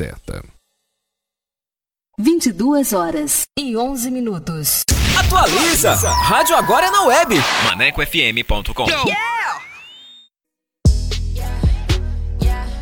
Certa. 22 horas e 11 minutos. Atualiza! Rádio agora é na web. ManecoFM.com. Yeah!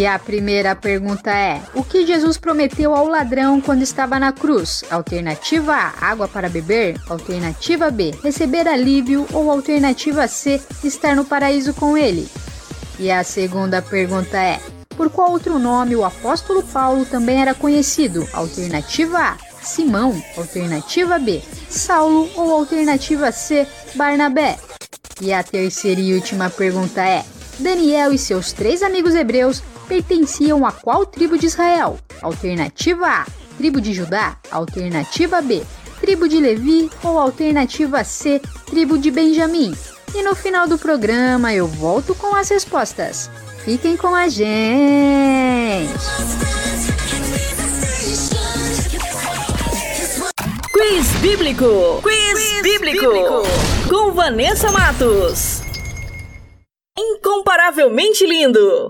E a primeira pergunta é: O que Jesus prometeu ao ladrão quando estava na cruz? Alternativa A: água para beber. Alternativa B: receber alívio. Ou alternativa C: estar no paraíso com ele. E a segunda pergunta é: Por qual outro nome o apóstolo Paulo também era conhecido? Alternativa A: Simão. Alternativa B: Saulo. Ou alternativa C: Barnabé. E a terceira e última pergunta é: Daniel e seus três amigos hebreus pertenciam a qual tribo de Israel? Alternativa A, tribo de Judá, alternativa B, tribo de Levi ou alternativa C, tribo de Benjamim. E no final do programa eu volto com as respostas. Fiquem com a gente! Quiz Bíblico. Quiz, Quiz bíblico. bíblico. Com Vanessa Matos. Incomparavelmente lindo.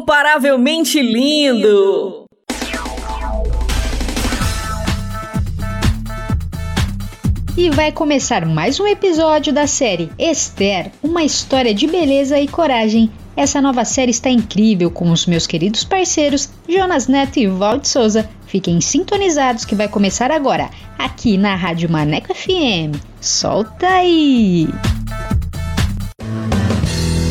incomparavelmente lindo. E vai começar mais um episódio da série Esther, uma história de beleza e coragem. Essa nova série está incrível com os meus queridos parceiros Jonas Neto e Valde Souza. Fiquem sintonizados que vai começar agora, aqui na Rádio Maneco FM. Solta aí!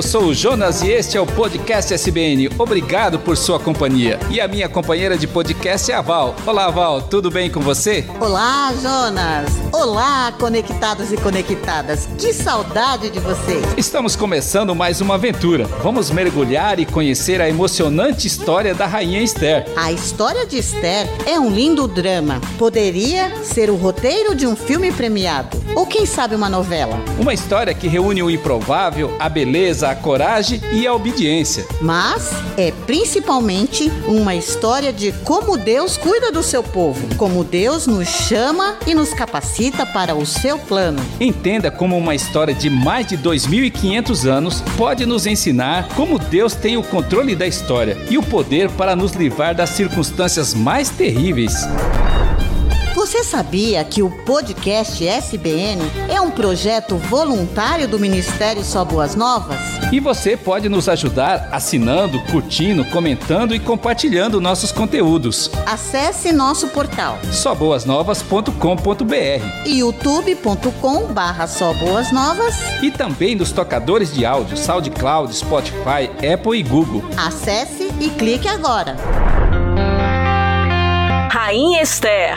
Eu sou o Jonas e este é o Podcast SBN. Obrigado por sua companhia. E a minha companheira de podcast é a Val. Olá, Val, tudo bem com você? Olá, Jonas. Olá, conectados e conectadas. Que saudade de vocês. Estamos começando mais uma aventura. Vamos mergulhar e conhecer a emocionante história da rainha Esther. A história de Esther é um lindo drama. Poderia ser o roteiro de um filme premiado ou quem sabe uma novela. Uma história que reúne o improvável, a beleza, coragem e a obediência. Mas é principalmente uma história de como Deus cuida do seu povo, como Deus nos chama e nos capacita para o seu plano. Entenda como uma história de mais de 2.500 anos pode nos ensinar como Deus tem o controle da história e o poder para nos livrar das circunstâncias mais terríveis. Você sabia que o podcast SBN é um projeto voluntário do Ministério Só Boas Novas? E você pode nos ajudar assinando, curtindo, comentando e compartilhando nossos conteúdos. Acesse nosso portal soboasnovas.com.br youtube.com barra Só Boas Novas e também nos tocadores de áudio SoundCloud, Spotify, Apple e Google. Acesse e clique agora. Rainha Esther,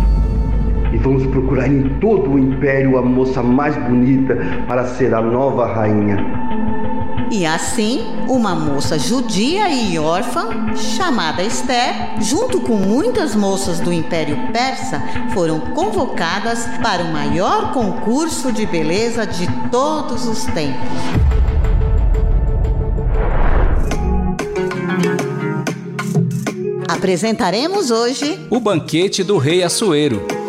E vamos procurar em todo o império a moça mais bonita para ser a nova rainha. E assim, uma moça judia e órfã, chamada Esther, junto com muitas moças do Império Persa, foram convocadas para o maior concurso de beleza de todos os tempos. Apresentaremos hoje o banquete do rei Assuero.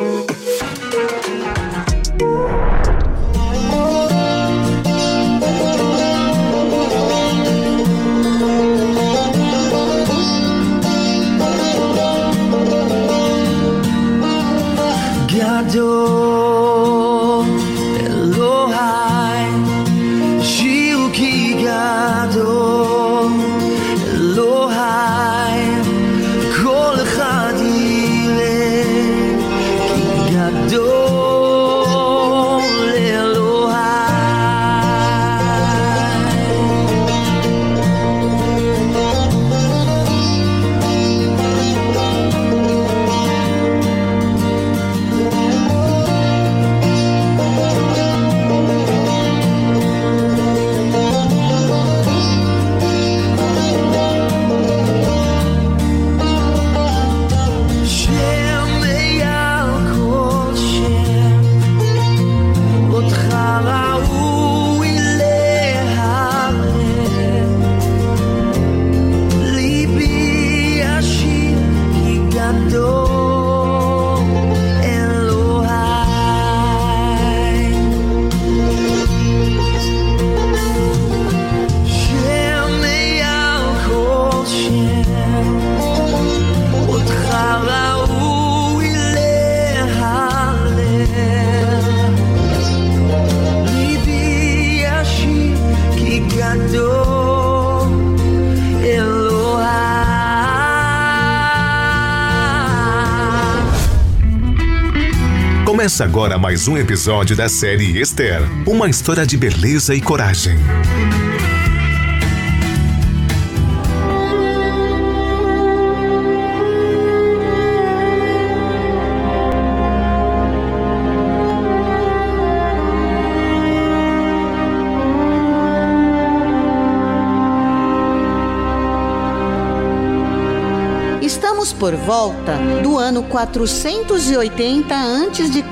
adore Elohai Shiu Agora mais um episódio da série Esther uma história de beleza e coragem. Por volta do ano 480 a.C.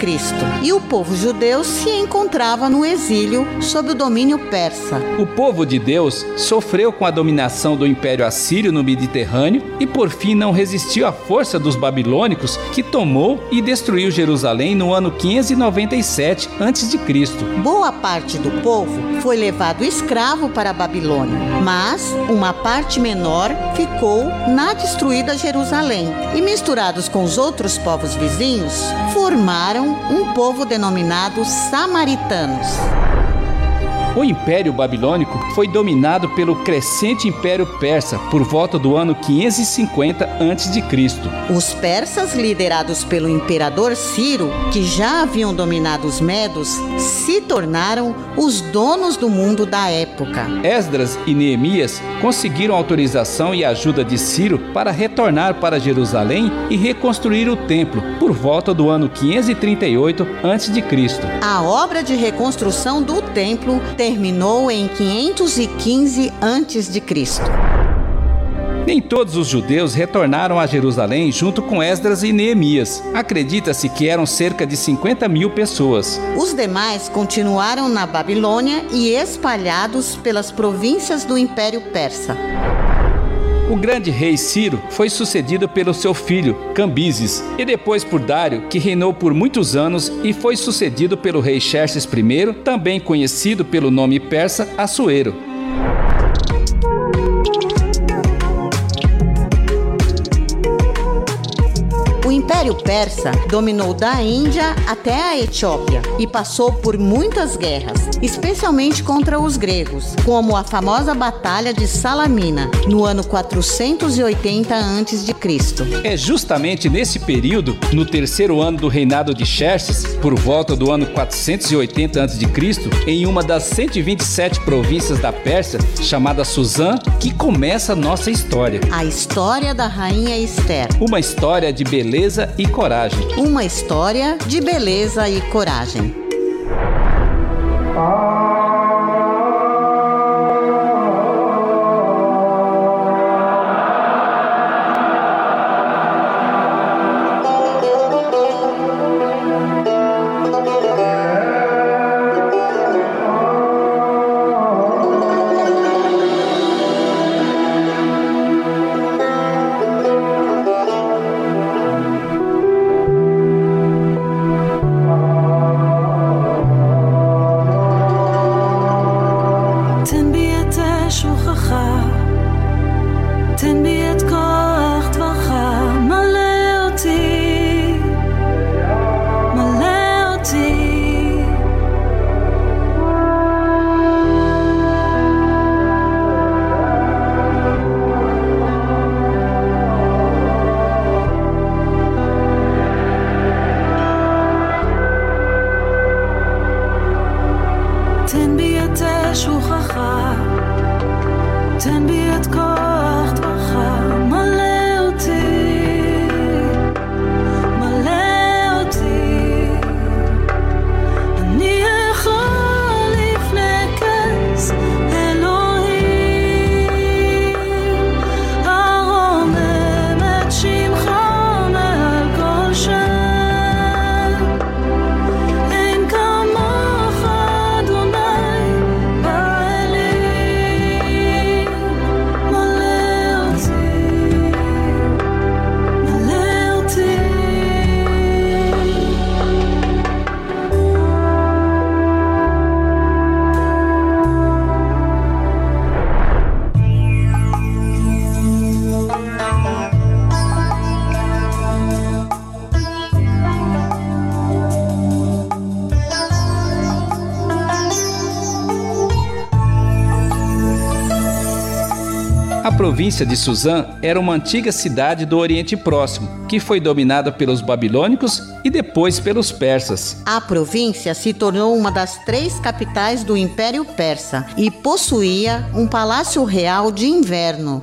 e o povo judeu se encontrava no exílio sob o domínio persa. O povo de Deus sofreu com a dominação do Império Assírio no Mediterrâneo e por fim não resistiu à força dos babilônicos que tomou e destruiu Jerusalém no ano 597 a.C. Boa parte do povo foi levado escravo para a Babilônia, mas uma parte menor ficou na destruída Jerusalém e, misturados com os outros povos vizinhos, formaram um povo denominado samaritanos. O Império Babilônico foi dominado pelo crescente Império Persa por volta do ano 550 a.C. Os persas, liderados pelo imperador Ciro, que já haviam dominado os medos, se tornaram os donos do mundo da época. Esdras e Neemias conseguiram autorização e ajuda de Ciro para retornar para Jerusalém e reconstruir o templo por volta do ano 538 a.C. A obra de reconstrução do templo terminou em 515 a.C. Nem todos os judeus retornaram a Jerusalém junto com Esdras e Neemias. Acredita-se que eram cerca de 50 mil pessoas. Os demais continuaram na Babilônia e espalhados pelas províncias do Império Persa. O grande rei Ciro foi sucedido pelo seu filho, Cambises, e depois por Dário, que reinou por muitos anos e foi sucedido pelo rei Xerxes I, também conhecido pelo nome persa Assuero. Império Persa dominou da Índia até a Etiópia e passou por muitas guerras, especialmente contra os gregos, como a famosa Batalha de Salamina, no ano 480 a.C. É justamente nesse período, no terceiro ano do reinado de Xerxes, por volta do ano 480 a.C., em uma das 127 províncias da Pérsia, chamada Suzã, que começa a nossa história. A história da rainha Esther. Uma história de beleza e coragem. Uma história de beleza e coragem. תן província de Suzã era uma antiga cidade do Oriente Próximo, que foi dominada pelos babilônicos e depois pelos persas. A província se tornou uma das três capitais do Império Persa e possuía um palácio real de inverno.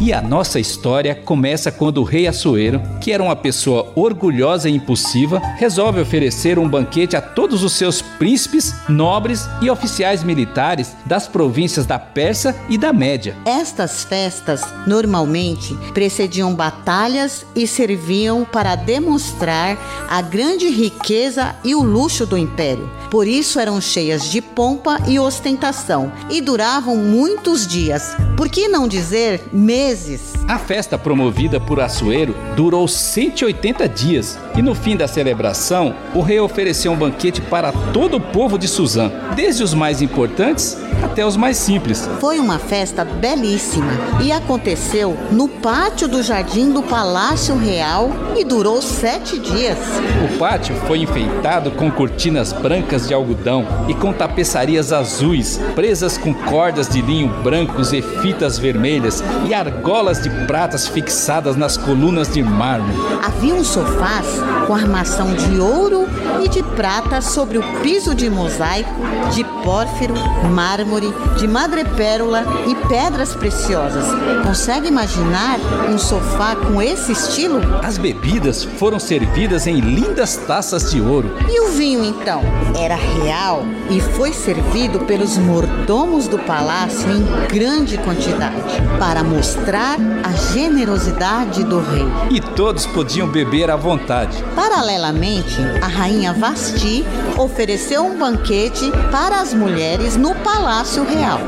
E a nossa história começa quando o rei Assuero, que era uma pessoa orgulhosa e impulsiva, resolve oferecer um banquete a todos os seus príncipes, nobres e oficiais militares das províncias da Pérsia e da Média. Estas festas normalmente precediam batalhas e serviam para demonstrar a grande riqueza e o luxo do império. Por isso eram cheias de pompa e ostentação e duravam muitos dias, por que não dizer meses? A festa promovida por Assuero durou 180 dias e no fim da celebração, o rei ofereceu um banquete para todo o povo de Suzã, desde os mais importantes até os mais simples. Foi uma festa belíssima e aconteceu no pátio do jardim do Palácio Real e durou sete dias. O pátio foi enfeitado com cortinas brancas de algodão e com tapeçarias azuis, presas com cordas de linho brancos e fitas vermelhas e argolas de pratas fixadas nas colunas de mármore. Havia um sofás com armação de ouro e de prata sobre o piso de mosaico, de pórfiro, mármore, de madrepérola e pedras preciosas. Consegue imaginar um sofá com esse estilo? As bebidas foram servidas em lindas taças de ouro. E o vinho então? Era real e foi servido pelos mordomos do palácio em grande quantidade para mostrar a generosidade do rei. E todos podiam beber à vontade. Paralelamente, a rainha Vasti ofereceu um banquete para as mulheres no Palácio Real.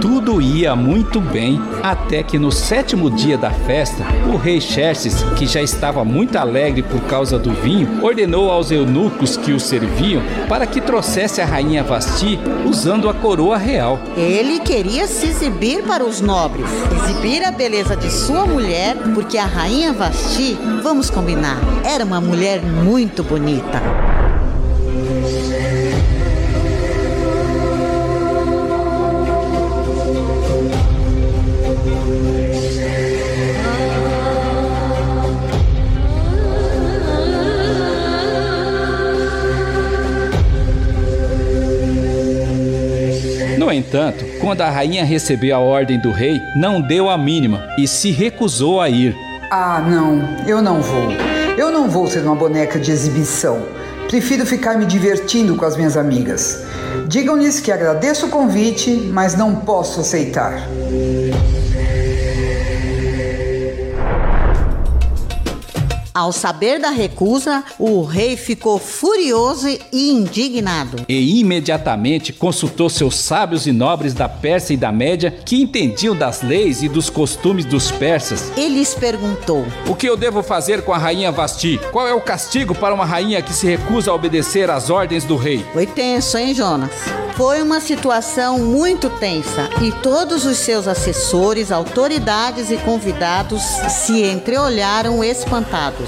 Tudo ia muito bem, até que no sétimo dia da festa, o rei Xerxes, que já estava muito alegre por causa do vinho, ordenou aos eunucos que o serviam para que trouxesse a rainha Vasti usando a coroa real. Ele queria se exibir para os nobres, exibir a beleza de sua mulher, porque a rainha Vasti, vamos combinar, era uma mulher muito bonita. No entanto, quando a rainha recebeu a ordem do rei, não deu a mínima e se recusou a ir. Ah, não, eu não vou. Eu não vou ser uma boneca de exibição. Prefiro ficar me divertindo com as minhas amigas. Digam-lhes que agradeço o convite, mas não posso aceitar. Ao saber da recusa, o rei ficou furioso e indignado. E imediatamente consultou seus sábios e nobres da Pérsia e da Média que entendiam das leis e dos costumes dos persas. Ele lhes perguntou: O que eu devo fazer com a rainha Vasti? Qual é o castigo para uma rainha que se recusa a obedecer às ordens do rei? Foi tenso, hein, Jonas? Foi uma situação muito tensa e todos os seus assessores, autoridades e convidados se entreolharam espantados.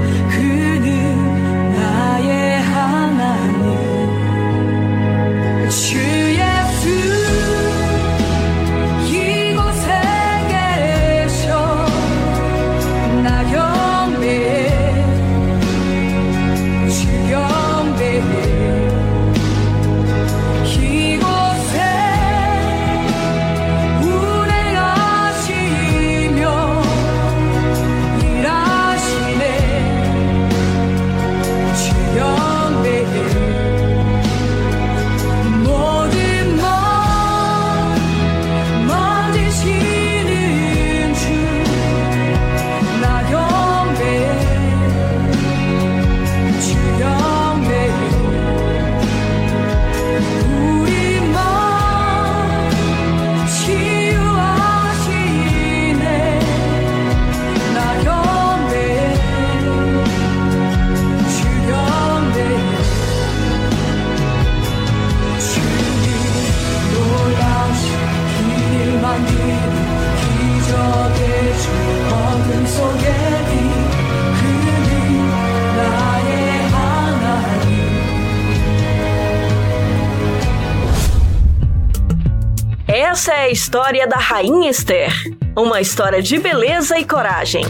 Essa é a história da Rainha Esther. Uma história de beleza e coragem.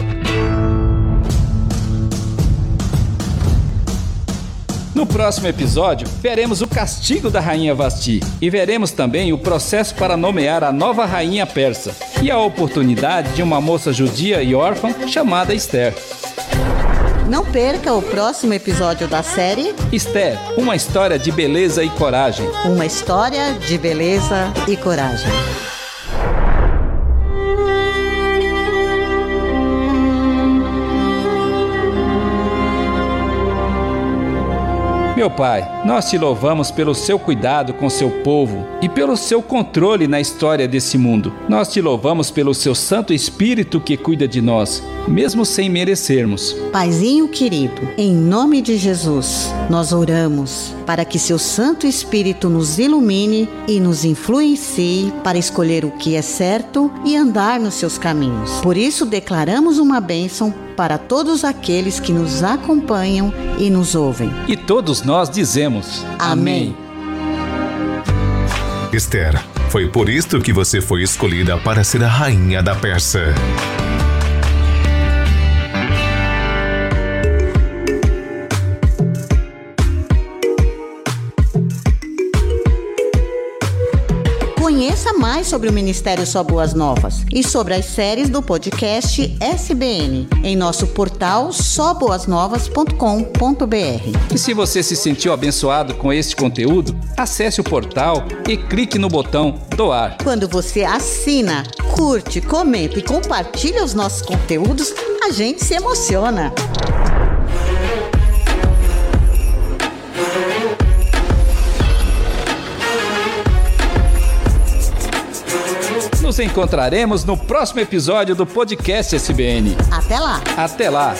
No próximo episódio, veremos o castigo da rainha Vasti e veremos também o processo para nomear a nova rainha persa e a oportunidade de uma moça judia e órfã chamada Esther. Não perca o próximo episódio da série Esther, uma história de beleza e coragem. Uma história de beleza e coragem. Meu Pai, nós te louvamos pelo seu cuidado com seu povo e pelo seu controle na história desse mundo. Nós te louvamos pelo seu Santo Espírito que cuida de nós, mesmo sem merecermos. Paizinho querido, em nome de Jesus, nós oramos para que seu Santo Espírito nos ilumine e nos influencie para escolher o que é certo e andar nos seus caminhos. Por isso, declaramos uma bênção para todos aqueles que nos acompanham e nos ouvem. E todos nós dizemos: Amém. Esther, foi por isto que você foi escolhida para ser a rainha da Pérsia. Mais sobre o Ministério Só Boas Novas e sobre as séries do podcast SBN em nosso portal soboasnovas.com.br. E se você se sentiu abençoado com este conteúdo, acesse o portal e clique no botão doar. Quando você assina, curte, comenta e compartilha os nossos conteúdos, a gente se emociona. Nos encontraremos no próximo episódio do podcast SBN. Até lá! Até lá!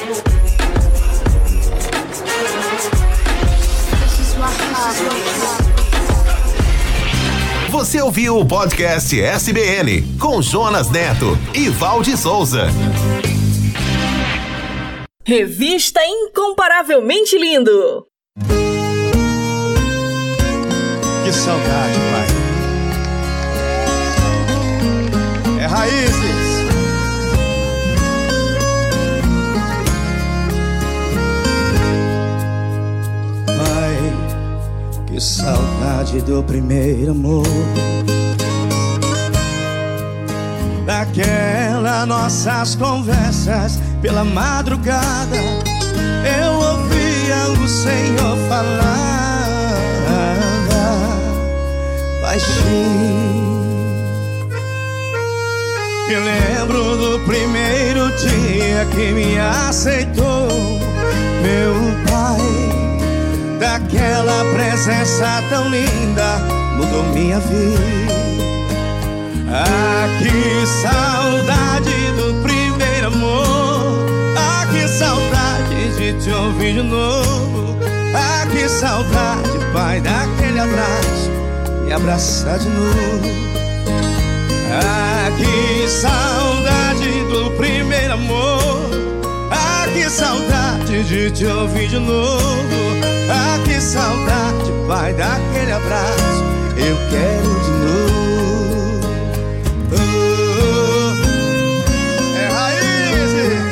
Você ouviu o podcast SBN com Jonas Neto e Valde Souza. Revista Incomparavelmente Lindo. Que saudade, raízes. Pai, que saudade do primeiro amor. Daquelas nossas conversas pela madrugada, eu ouvia o Senhor falar baixinho. Me lembro do primeiro dia que me aceitou, meu pai. Daquela presença tão linda, mudou minha vida. Ah, que saudade do primeiro amor. Ah, que saudade de te ouvir de novo. Ah, que saudade, pai, daquele abraço, me abraçar de novo. Ah, que saudade do primeiro amor. Ah, que saudade de te ouvir de novo. Ah, que saudade, pai, daquele abraço. Eu quero de novo. Oh, é raízes.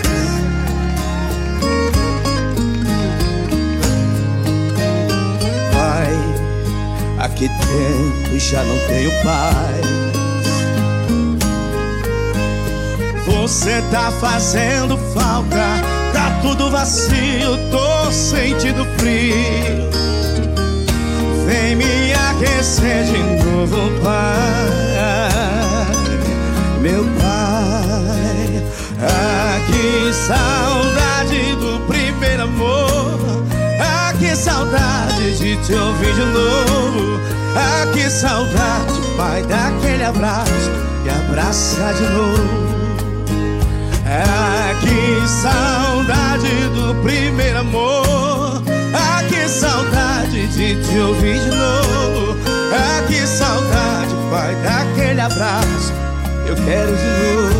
Pai, que tempo já não tenho paz. Você tá fazendo falta, tá tudo vazio, tô sentindo frio. Vem me aquecer de novo, pai, meu pai. Ah, que saudade do primeiro amor. Ah, que saudade de te ouvir de novo. Ah, que saudade, pai, daquele abraço e abraçar de novo. Ah, que saudade do primeiro amor. Ah, que saudade de te ouvir de novo. Ah, que saudade, pai, daquele abraço. Eu quero de novo.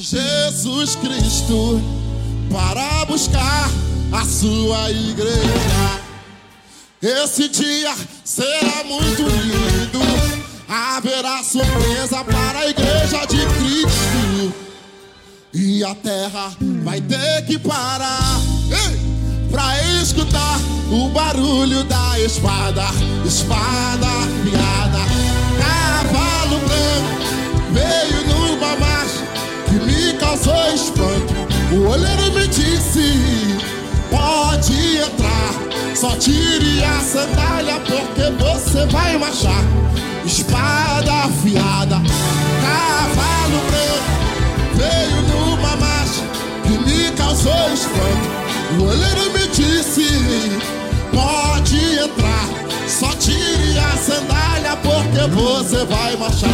Jesus Cristo para buscar a sua igreja. Esse dia será muito lindo. Haverá surpresa para a igreja de Cristo. E a terra vai ter que parar pra escutar o barulho da espada, espada afiada, cavalo branco veio causou espanto. O olheiro me disse: pode entrar, só tire a sandália porque você vai marchar. Espada afiada, cavalo branco veio numa marcha que me causou espanto. O olheiro me disse: pode entrar, só tire a sandália porque você vai marchar.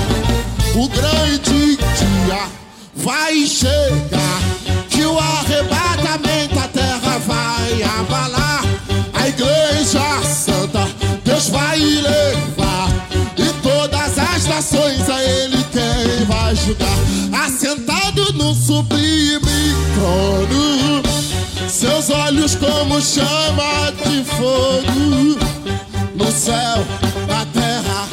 O grande dia vai chegar, que o arrebatamento a terra vai abalar. A igreja santa, Deus vai levar, e todas as nações a Ele quem vai julgar. Assentado no sublime trono, seus olhos como chama de fogo, no céu, na terra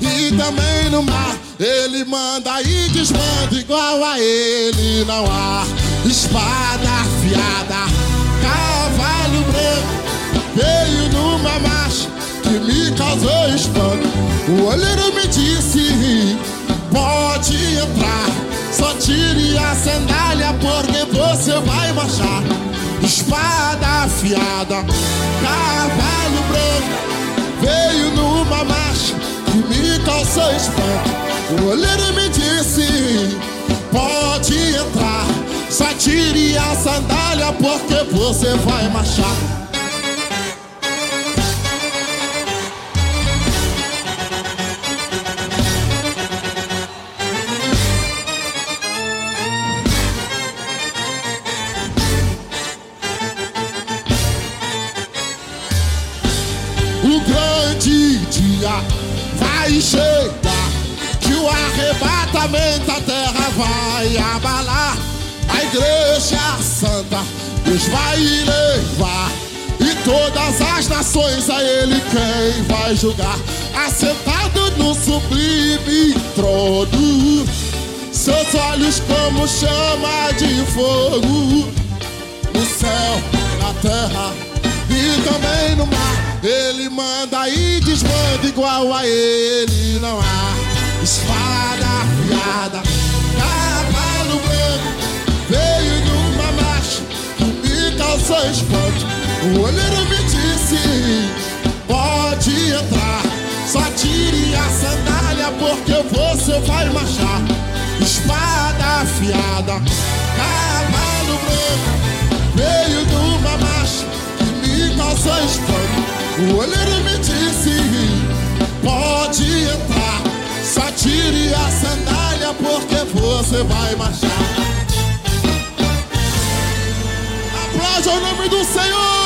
e também no mar. Ele manda e desmanda igual a ele não há espada afiada, cavalo branco veio numa marcha que me causou espanto. O olheiro me disse: pode entrar, só tire a sandália porque você vai marchar. Espada afiada, cavalo branco espanto. O olheiro me disse: pode entrar, só tire a sandália porque você vai marchar. Chegar, que o arrebatamento a terra vai abalar. A igreja santa, Deus vai levar, e todas as nações a Ele quem vai julgar. Assentado no sublime trono, seus olhos como chama de fogo, no céu, na terra e também no mar. Ele manda e desmanda igual a ele. Não há espada afiada, cavalo branco veio numa marcha que me causou espanto. O olheiro me disse: pode entrar, só tire a sandália porque você vai marchar. Espada afiada, cavalo branco veio numa marcha que me causou espanto. O olheiro me disse: pode entrar, só tire a sandália porque você vai marchar. Aplaude o nome do Senhor.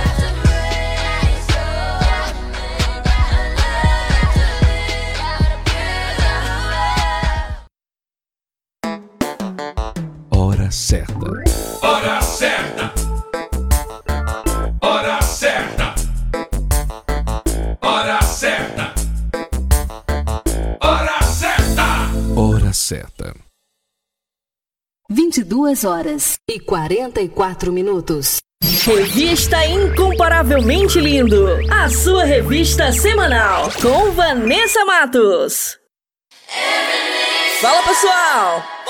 Certa. Hora certa. Hora certa. Hora certa. Hora certa. Hora certa. 22 horas e 44 minutos. Revista Incomparavelmente Lindo, a sua revista semanal com Vanessa Matos. Fala pessoal,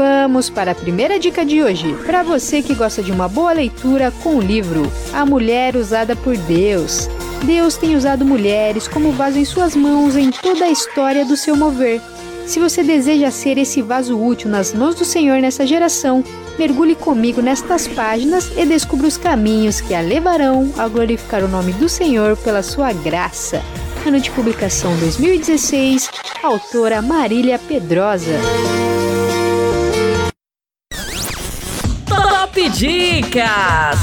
Vamos para a primeira dica de hoje. Para você que gosta de uma boa leitura com o livro A Mulher Usada por Deus. Deus tem usado mulheres como vaso em suas mãos em toda a história do seu mover. Se você deseja ser esse vaso útil nas mãos do Senhor nessa geração, mergulhe comigo nestas páginas e descubra os caminhos que a levarão a glorificar o nome do Senhor pela sua graça. Ano de publicação 2016, autora Marília Pedrosa. Dicas!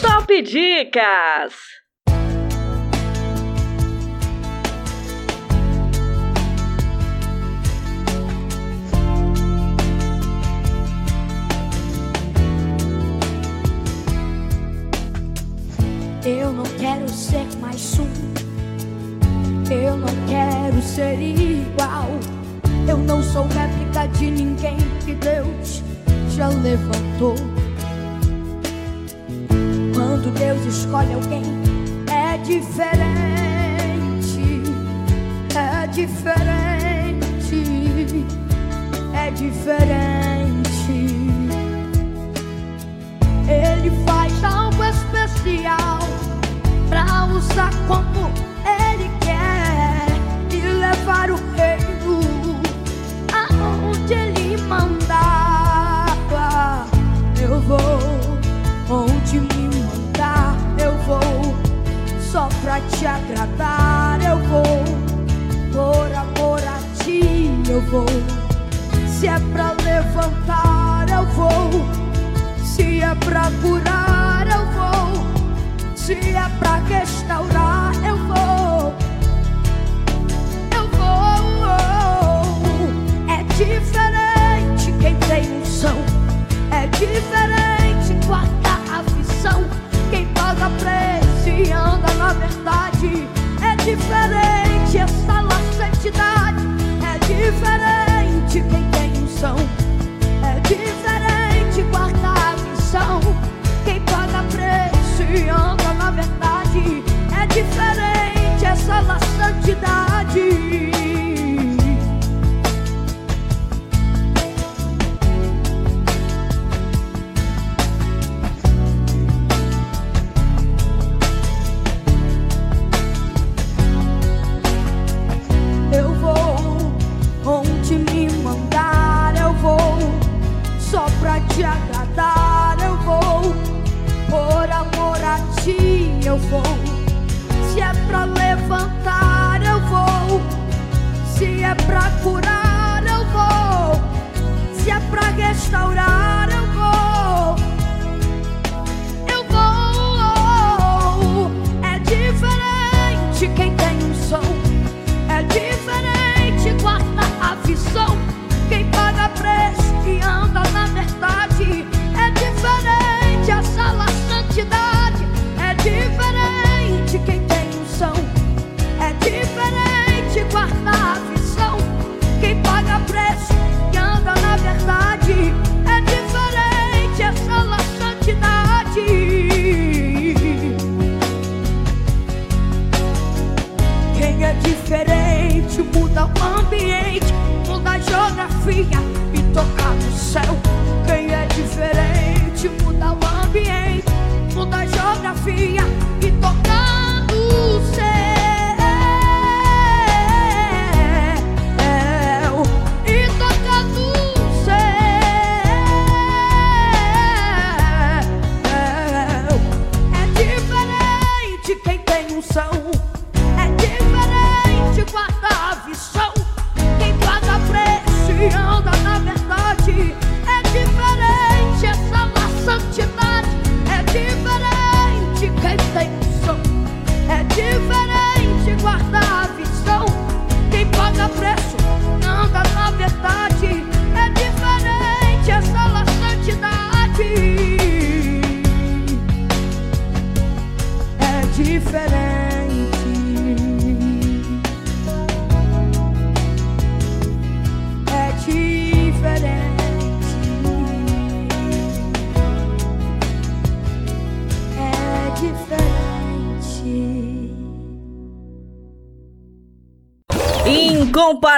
Top Dicas! Eu não quero ser mais um. Eu não quero ser igual. Eu não sou réplica de ninguém que Deus já levantou. Quando Deus escolhe alguém, é diferente. É diferente. É diferente. Ele faz algo especial pra usar como ele quer e levar o reino aonde ele mandar. Pra te agradar. Eu vou por amor a ti, eu vou. Se é pra levantar, eu vou. Se é pra curar, eu vou. Se é pra restaurar, eu vou. Eu vou. É diferente quem tem unção. É diferente quarta a visão. Quem paga preço e anda na verdade. É diferente essa lá santidade. É diferente quem tem unção. É diferente quarta a visão. Quem paga preço e anda na verdade. É diferente essa lá santidade. te agradar eu vou, por amor a ti eu vou. Se é pra levantar eu vou, se é pra curar eu vou, se é pra restaurar eu vou. Eu vou. É diferente quem tem um som, é diferente guarda a visão. Quem paga preço e anda na merda é diferente a sala santidade.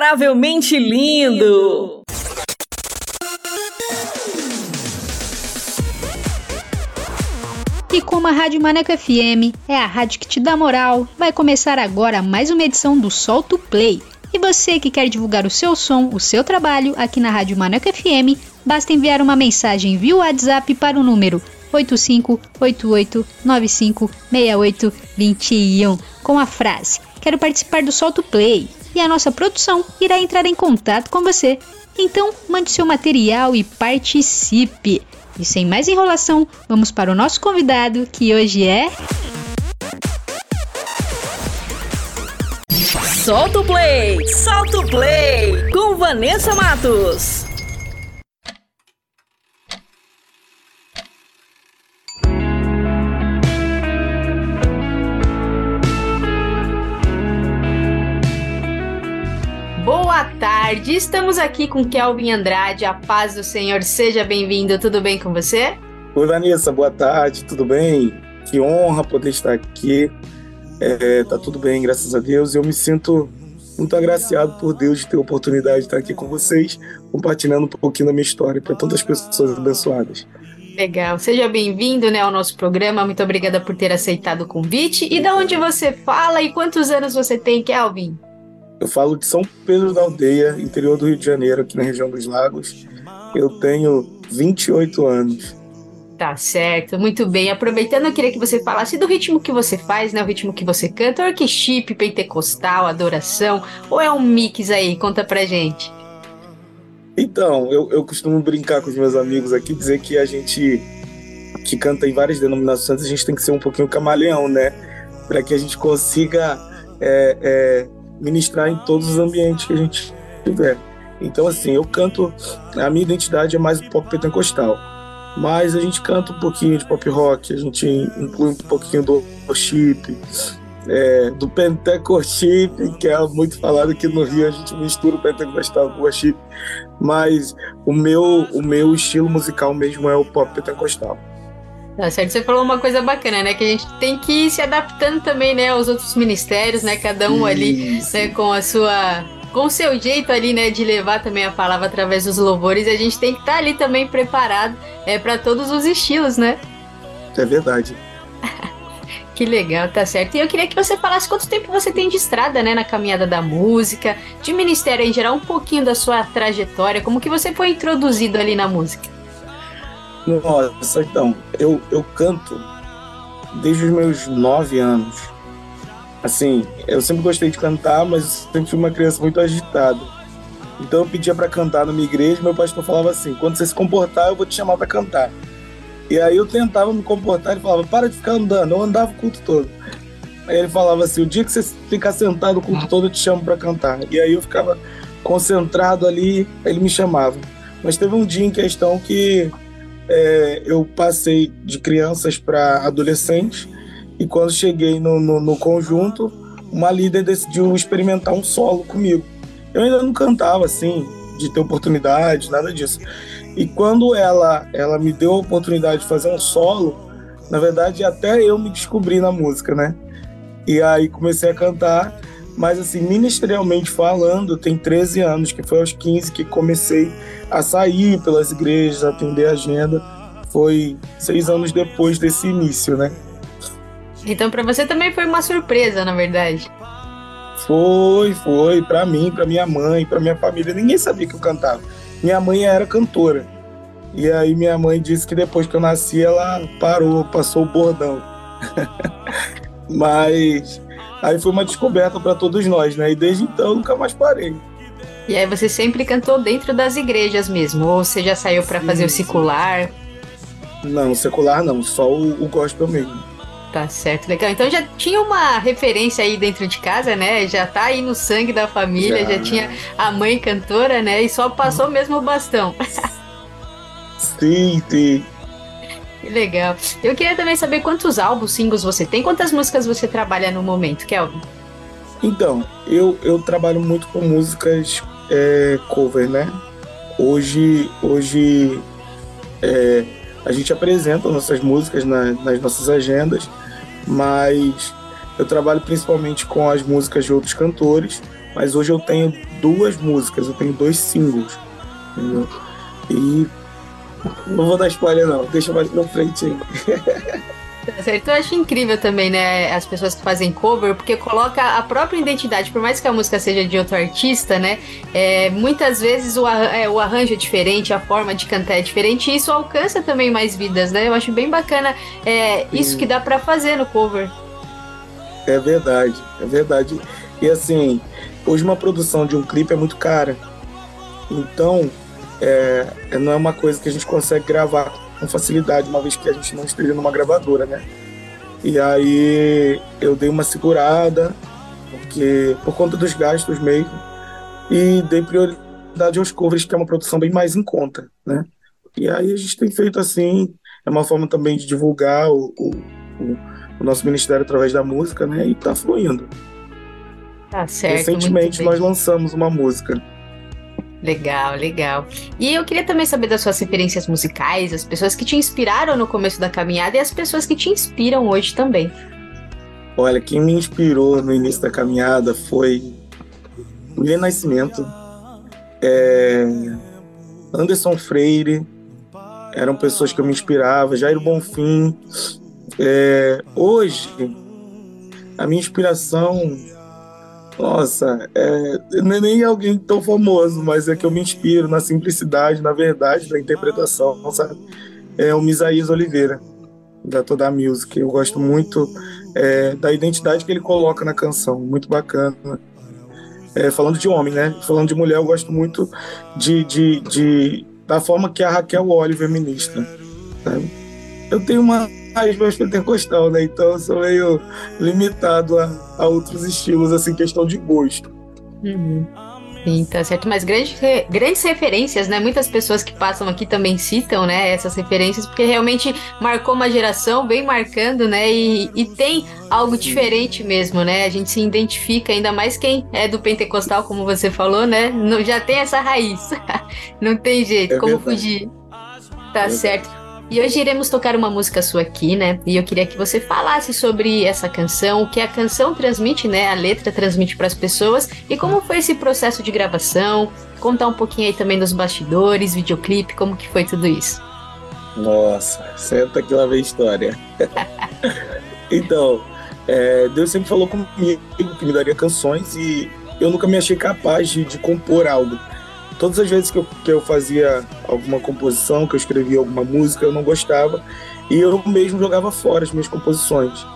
Incomparavelmente lindo. E como a Rádio Maneco FM é a rádio que te dá moral, vai começar agora mais uma edição do Solto Play. E você que quer divulgar o seu som, o seu trabalho aqui na Rádio Maneco FM, basta enviar uma mensagem via WhatsApp para o número 8588956821 com a frase Quero participar do Solto Play e a nossa produção irá entrar em contato com você. Então, mande seu material e participe. E sem mais enrolação, vamos para o nosso convidado, que hoje é. Solta o play, solta o play com Vanessa Matos. Boa tarde, estamos aqui com Kelvin Andrade, a paz do Senhor, seja bem-vindo, tudo bem com você? Oi, Vanessa, boa tarde, tudo bem? Que honra poder estar aqui. É, tá tudo bem, graças a Deus. Eu me sinto muito agraciado por Deus de ter a oportunidade de estar aqui com vocês, compartilhando um pouquinho da minha história para tantas pessoas abençoadas. Legal, seja bem-vindo né, ao nosso programa, muito obrigada por ter aceitado o convite. E da onde você fala e quantos anos você tem, Kelvin? Eu falo de São Pedro da Aldeia, interior do Rio de Janeiro, aqui na região dos Lagos. Eu tenho 28 anos. Tá certo, muito bem. Aproveitando, eu queria que você falasse do ritmo que você faz, né? O ritmo que você canta, workshop, pentecostal, adoração, ou é um mix aí? Conta pra gente. Então, eu, eu costumo brincar com os meus amigos aqui, dizer que a gente que canta em várias denominações, a gente tem que ser um pouquinho camaleão, né? Para que a gente consiga é, é, ministrar em todos os ambientes que a gente tiver. Então, assim, eu canto, a minha identidade é mais pop pentecostal, mas a gente canta um pouquinho de pop rock, a gente inclui um pouquinho do worship, é, do pentecostal, que é muito falado aqui no Rio, a gente mistura o pentecostal com o worship, mas o meu, o meu estilo musical mesmo é o pop pentecostal. Tá certo, você falou uma coisa bacana, né? Que a gente tem que ir se adaptando também, né, aos outros ministérios, né? Cada um ali, né, com a sua. Com o seu jeito ali, né, de levar também a palavra através dos louvores, a gente tem que estar ali também preparado é, para todos os estilos, né? É verdade. Que legal, tá certo. E eu queria que você falasse quanto tempo você tem de estrada, né, na caminhada da música, de ministério em geral, um pouquinho da sua trajetória, como que você foi introduzido ali na música. Nossa, então, eu, eu canto desde os meus nove anos. Assim, eu sempre gostei de cantar, mas sempre fui uma criança muito agitada. Então eu pedia para cantar na minha igreja, meu pastor falava assim: quando você se comportar, eu vou te chamar para cantar. E aí eu tentava me comportar, ele falava: para de ficar andando. Eu andava o culto todo. Aí ele falava assim: o dia que você ficar sentado o culto todo, eu te chamo para cantar. E aí eu ficava concentrado ali, ele me chamava. Mas teve um dia em questão que é, eu passei de crianças para adolescentes e quando cheguei no, no, no, conjunto, uma líder decidiu experimentar um solo comigo. Eu ainda não cantava assim, de ter oportunidade, nada disso. E quando ela, ela me deu a oportunidade de fazer um solo, na verdade até eu me descobri na música, né? E aí comecei a cantar, mas assim, ministerialmente falando, tem 13 anos, que foi aos 15 que comecei a sair pelas igrejas, atender a agenda. Foi seis anos depois desse início, né? Então, para você também foi uma surpresa, na verdade. Foi, foi. Para mim, para minha mãe, para minha família. Ninguém sabia que eu cantava. Minha mãe era cantora. E aí minha mãe disse que depois que eu nasci, ela parou, passou o bordão. Mas aí foi uma descoberta para todos nós, né? E desde então eu nunca mais parei. E aí você sempre cantou dentro das igrejas mesmo? Ou você já saiu para fazer o secular? Não, secular não, só o, o gospel mesmo. Tá certo, legal. Então já tinha uma referência aí dentro de casa, né? Já tá aí no sangue da família, já, já tinha a mãe cantora, né? E só passou mesmo o bastão. sim, sim. Que legal. Eu queria também saber quantos álbuns, singles você tem, quantas músicas você trabalha no momento, Kelvin? Então, eu, eu trabalho muito com músicas é, cover, né? Hoje, hoje é, a gente apresenta nossas músicas na, nas nossas agendas, mas eu trabalho principalmente com as músicas de outros cantores Mas hoje eu tenho duas músicas, eu tenho dois singles. Entendeu? E não vou dar spoiler não, deixa mais pra frente aí. Certo, eu acho incrível também, né, as pessoas que fazem cover, porque coloca a própria identidade, por mais que a música seja de outro artista, né, é, muitas vezes o, arran- é, o arranjo é diferente, a forma de cantar é diferente, e isso alcança também mais vidas, né, eu acho bem bacana é, isso que dá pra fazer no cover. É verdade, é verdade. E assim, hoje uma produção de um clipe é muito cara. Então, é, é- não é uma coisa que a gente consegue gravar com facilidade, uma vez que a gente não esteja numa gravadora, né? E aí eu dei uma segurada, porque por conta dos gastos mesmo, e dei prioridade aos covers, que é uma produção bem mais em conta, né? E aí a gente tem feito assim, é uma forma também de divulgar o, o, o- o nosso ministério através da música, né? E tá fluindo. Tá certo, Recentemente nós lançamos uma música. Legal, legal. E eu queria também saber das suas referências musicais, as pessoas que te inspiraram no começo da caminhada e as pessoas que te inspiram hoje também. Olha, quem me inspirou no início da caminhada foi William Nascimento, é, Anderson Freire, eram pessoas que eu me inspirava, Jair Bonfim. É, hoje, a minha inspiração, nossa, é, não é nem alguém tão famoso, mas é que eu me inspiro na simplicidade, na verdade da interpretação, sabe? É o Misaías Oliveira, da Toda Music. Eu gosto muito é, da identidade que ele coloca na canção, muito bacana. É, falando de homem, né? Falando de mulher, eu gosto muito de, de, de- da forma que a Raquel Oliver ministra. sabe? Eu tenho uma raiz mais pentecostal, né? Então eu sou meio limitado a, a outros estilos, assim, questão de gosto. Uhum. Sim, tá certo. Mas grandes, grandes referências, né? Muitas pessoas que passam aqui também citam, né? Essas referências, porque realmente marcou uma geração, vem marcando, né? E, e tem algo diferente mesmo, né? A gente se identifica, ainda mais quem é do pentecostal, como você falou, né? Não, já tem essa raiz. Não tem jeito, É como verdade. fugir. Tá certo. E hoje iremos tocar uma música sua aqui, né? E eu queria que você falasse sobre essa canção, o que a canção transmite, né? A letra transmite para as pessoas e como foi esse processo de gravação. Contar um pouquinho aí também dos bastidores, videoclipe, como que foi tudo isso. Nossa, senta que lá vem história. então, é, Deus sempre falou comigo que me daria canções e eu nunca me achei capaz de, de compor algo. Todas as vezes que eu, que eu fazia alguma composição, que eu escrevia alguma música, eu não gostava e eu mesmo jogava fora as minhas composições.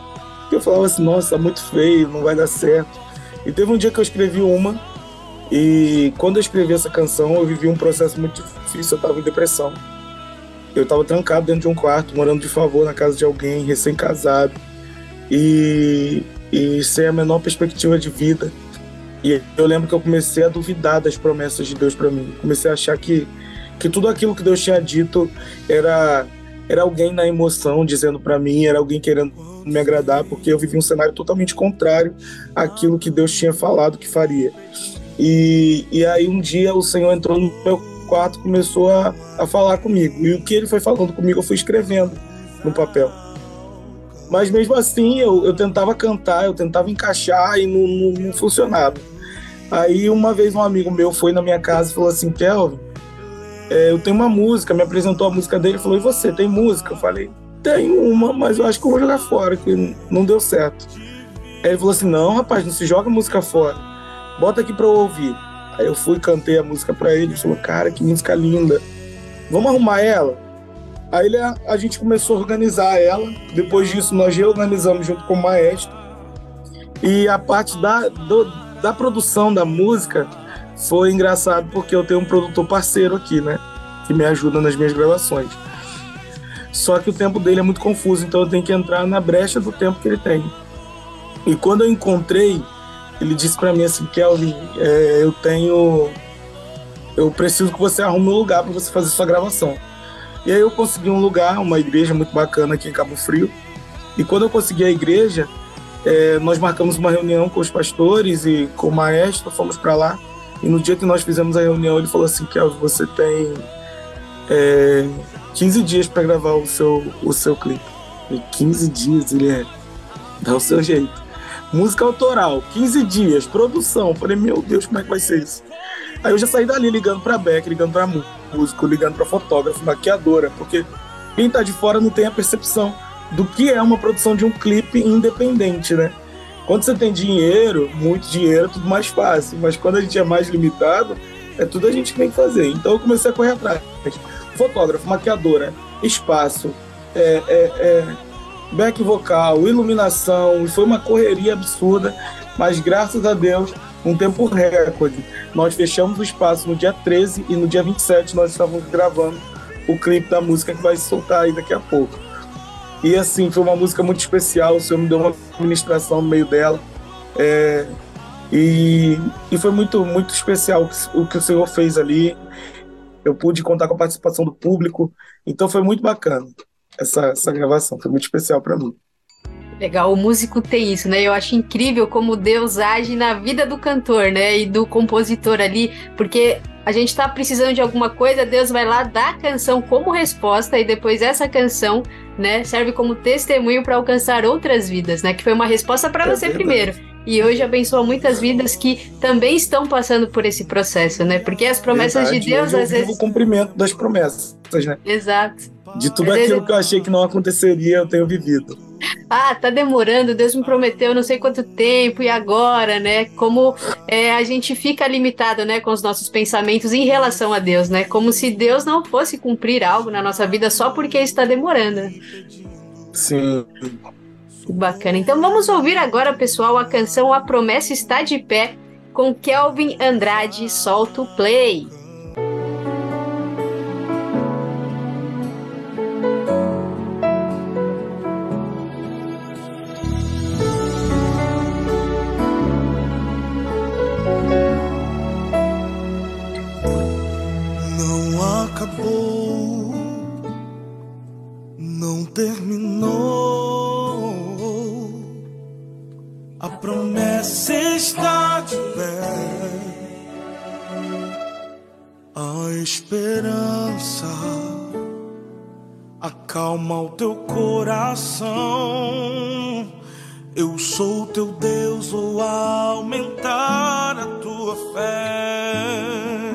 Eu falava assim, nossa, tá muito feio, não vai dar certo. E teve um dia que eu escrevi uma e quando eu escrevi essa canção, eu vivi um processo muito difícil, eu estava em depressão. Eu estava trancado dentro de um quarto, morando de favor na casa de alguém, recém-casado, e, e sem a menor perspectiva de vida. E eu lembro que eu comecei a duvidar das promessas de Deus para mim. Comecei a achar que, que tudo aquilo que Deus tinha dito era, era alguém na emoção dizendo para mim, era alguém querendo me agradar, porque eu vivi um cenário totalmente contrário àquilo que Deus tinha falado que faria. E, e aí um dia o Senhor entrou no meu quarto começou a, a falar comigo. E o que ele foi falando comigo, eu fui escrevendo no papel. Mas mesmo assim, eu, eu tentava cantar, eu tentava encaixar e não, não, não funcionava. Aí uma vez um amigo meu foi na minha casa e falou assim, Kelvin, é, eu tenho uma música, me apresentou a música dele falou, e você, tem música? Eu falei, tenho uma, mas eu acho que eu vou jogar fora, que não deu certo. Aí ele falou assim, não, rapaz, não se joga música fora, bota aqui pra eu ouvir. Aí eu fui, cantei a música pra ele, ele falou, cara, que música linda, vamos arrumar ela? Aí ele, a gente começou a organizar ela. Depois disso, nós reorganizamos junto com o maestro. E a parte da, do- da produção da música foi engraçado porque eu tenho um produtor parceiro aqui, né? Que me ajuda nas minhas gravações. Só que o tempo dele é muito confuso, então eu tenho que entrar na brecha do tempo que ele tem. E quando eu encontrei, ele disse pra mim assim, Kelvin, é, eu tenho. Eu preciso que você arrume um lugar para você fazer sua gravação. E aí eu consegui um lugar, uma igreja muito bacana aqui em Cabo Frio. E quando eu consegui a igreja, eh, nós marcamos uma reunião com os pastores e com o maestro, fomos para lá. E no dia que nós fizemos a reunião, ele falou assim: Kelvin, você tem eh, 15 dias para gravar o seu, o seu clipe. E 15 dias, ele é. Dá o seu jeito. música autoral, 15 dias, produção. Falei, meu Deus, como é que vai ser isso? Aí eu já saí dali ligando pra Beck, ligando pra músico, ligando pra fotógrafo, maquiadora, porque quem tá de fora não tem a percepção do que é uma produção de um clipe independente, né? Quando você tem dinheiro, muito dinheiro, é tudo mais fácil. Mas quando a gente é mais limitado, é tudo a gente que tem que fazer. Então eu comecei a correr atrás. Fotógrafo, maquiadora, espaço, é, é, é, back vocal, iluminação. Foi uma correria absurda. Mas graças a Deus, um tempo recorde. Nós fechamos o espaço no dia 13 e no dia 27 nós estávamos gravando o clipe da música que vai soltar aí daqui a pouco. E assim, foi uma música muito especial, o Senhor me deu uma ministração no meio dela. É, e, e foi muito, muito especial o que o Senhor fez ali. Eu pude contar com a participação do público, então foi muito bacana essa, essa gravação, foi muito especial para mim. Legal, o músico tem isso, né? Eu acho incrível como Deus age na vida do cantor, né? E do compositor ali, porque a gente tá precisando de alguma coisa, Deus vai lá dar a canção como resposta e depois essa canção, né, serve como testemunho para alcançar outras vidas, né? Que foi uma resposta para É você verdade. primeiro. E hoje abençoa muitas vidas que também estão passando por esse processo, né? Porque as promessas Verdade, de Deus às vezes o cumprimento das promessas, né? Exato. De tudo Às vezes- aquilo que eu achei que não aconteceria, eu tenho vivido. Ah, tá demorando, Deus me prometeu não sei quanto tempo e agora, né? Como é, a gente fica limitado, né, com os nossos pensamentos em relação a Deus, né? Como se Deus não fosse cumprir algo na nossa vida só porque está demorando. Sim. Que bacana. Então vamos ouvir agora, pessoal, a canção A Promessa Está de Pé com Kelvin Andrade. Solta o play. Acabou, não terminou. A promessa está de pé. A esperança acalma o teu coração. Eu sou teu Deus, vou aumentar a tua fé.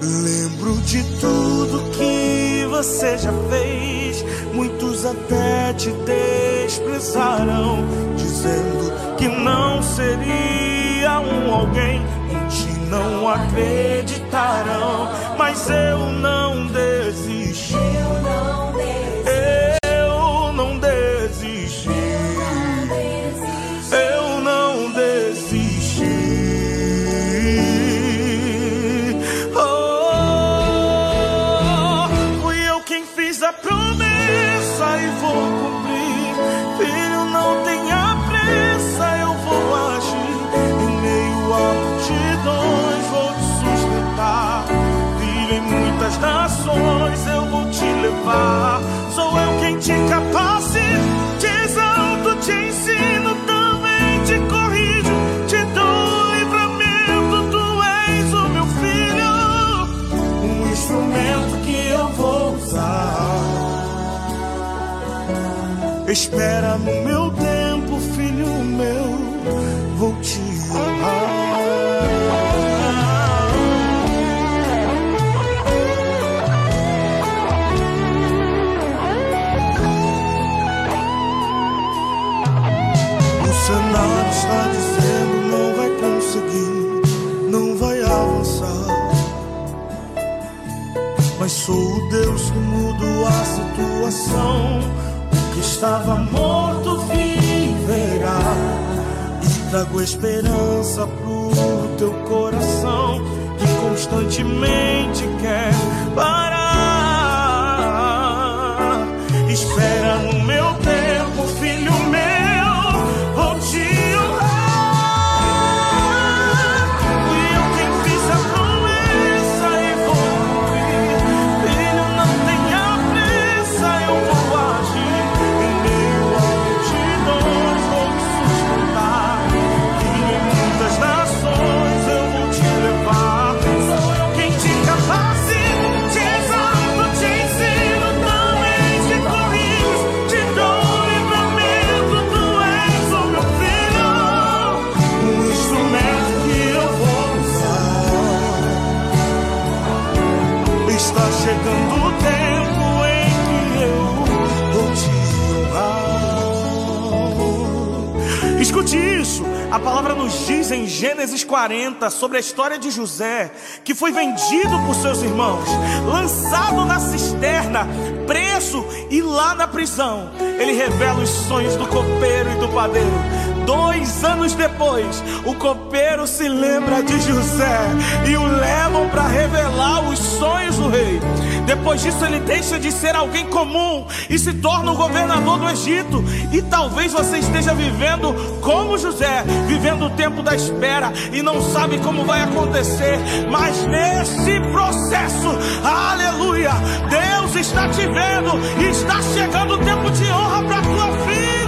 Lembro de tudo que você já fez. Muitos até te desprezaram, dizendo que não seria um alguém. Em ti não acreditarão, mas eu não desisti. Espera no meu tempo, filho meu, vou te O cenário está dizendo não vai conseguir, não vai avançar. Mas sou o Deus que mudo a situação. Estava morto viverá. E trago esperança pro teu coração que constantemente quer parar. 40 sobre a história de José, que foi vendido por seus irmãos, lançado na cisterna, preso e lá na prisão. Ele revela os sonhos do copeiro e do padeiro. Dois anos depois, o copeiro se lembra de José e o levam para revelar os sonhos do rei. Depois disso, ele deixa de ser alguém comum e se torna o governador do Egito. E talvez você esteja vivendo como José, vivendo o tempo da espera e não sabe como vai acontecer. Mas nesse processo, aleluia, Deus está te vendo e está chegando o tempo de honra para tua vida.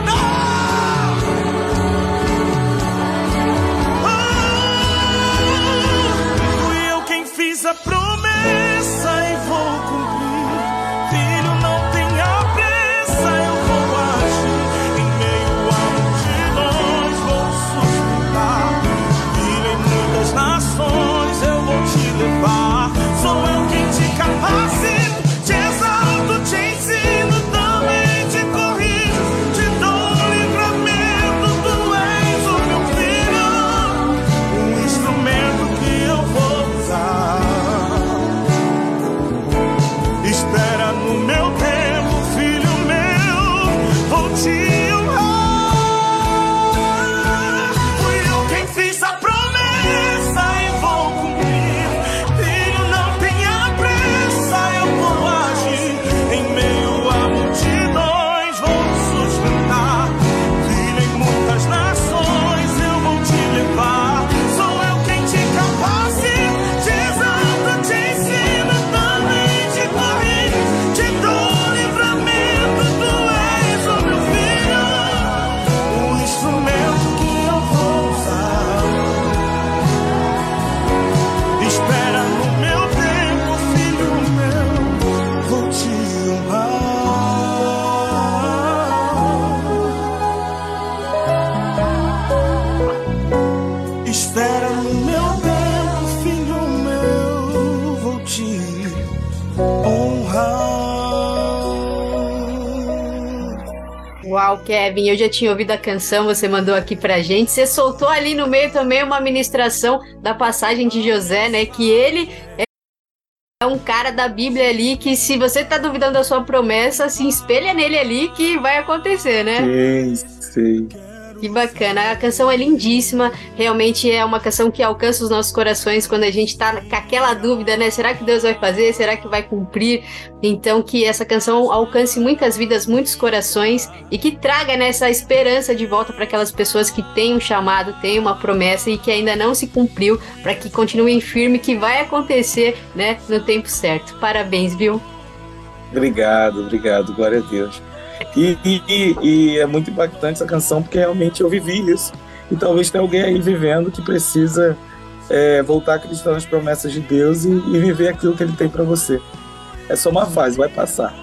Uau, Kevin, eu já tinha ouvido a canção, você mandou aqui pra gente. Você soltou ali no meio também uma ministração da passagem de José, né? Que ele é um cara da Bíblia ali que, se você tá duvidando da sua promessa, se espelha nele ali que vai acontecer, né? Sim, sim. Que bacana. A canção é lindíssima. Realmente é uma canção que alcança os nossos corações quando a gente tá com aquela dúvida, né? Será que Deus vai fazer? Será que vai cumprir? Então, que essa canção alcance muitas vidas, muitos corações e que traga né, essa esperança de volta para aquelas pessoas que têm um chamado, têm uma promessa e que ainda não se cumpriu, para que continuem firme, que vai acontecer, né? No tempo certo. Parabéns, viu? Obrigado, obrigado, glória a Deus. E, e- e- é muito impactante essa canção porque realmente eu vivi isso. E talvez tenha alguém aí vivendo que precisa é, voltar a acreditar nas promessas de Deus e, e viver aquilo que Ele tem para você. É só uma fase, vai passar.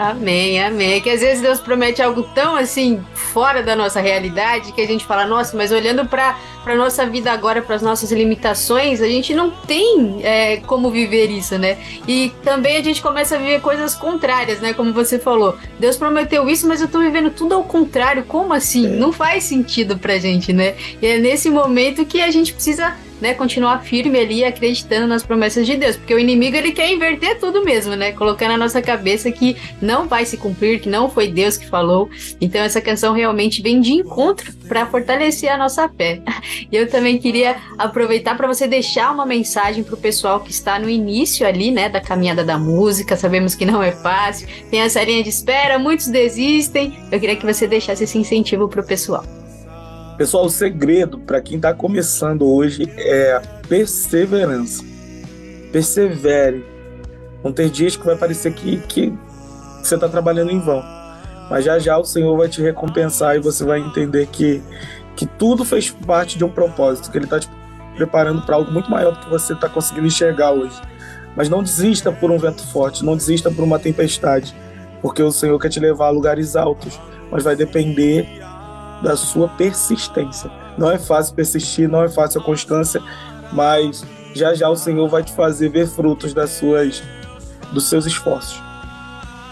Amém, amém. Que às vezes Deus promete algo tão assim fora da nossa realidade que a gente fala, nossa, mas olhando para para nossa vida agora, para as nossas limitações, a gente não tem é, como viver isso, né? E também a gente começa a viver coisas contrárias, né? Como você falou, Deus prometeu isso, mas eu tô vivendo tudo ao contrário. Como assim? Não faz sentido pra gente, né? E é nesse momento que a gente precisa né, continuar firme ali, acreditando nas promessas de Deus, porque o inimigo ele quer inverter tudo mesmo, né, colocar na nossa cabeça que não vai se cumprir, que não foi Deus que falou. Então essa canção realmente vem de encontro para fortalecer a nossa fé. E eu também queria aproveitar para você deixar uma mensagem para o pessoal que está no início ali, né, da caminhada da música. Sabemos que não é fácil, tem essa linha de espera, muitos desistem. Eu queria que você deixasse esse incentivo para o pessoal. Pessoal, o segredo para quem está começando hoje é a perseverança. Persevere. Vão ter dias que vai parecer que, que você está trabalhando em vão. Mas já já o Senhor vai te recompensar e você vai entender que, que tudo fez parte de um propósito, que Ele está te preparando para algo muito maior do que você está conseguindo enxergar hoje. Mas não desista por um vento forte, não desista por uma tempestade, porque o Senhor quer te levar a lugares altos, mas vai depender da sua persistência. Não é fácil persistir, não é fácil a constância, mas já já o Senhor vai te fazer ver frutos das suas dos seus esforços.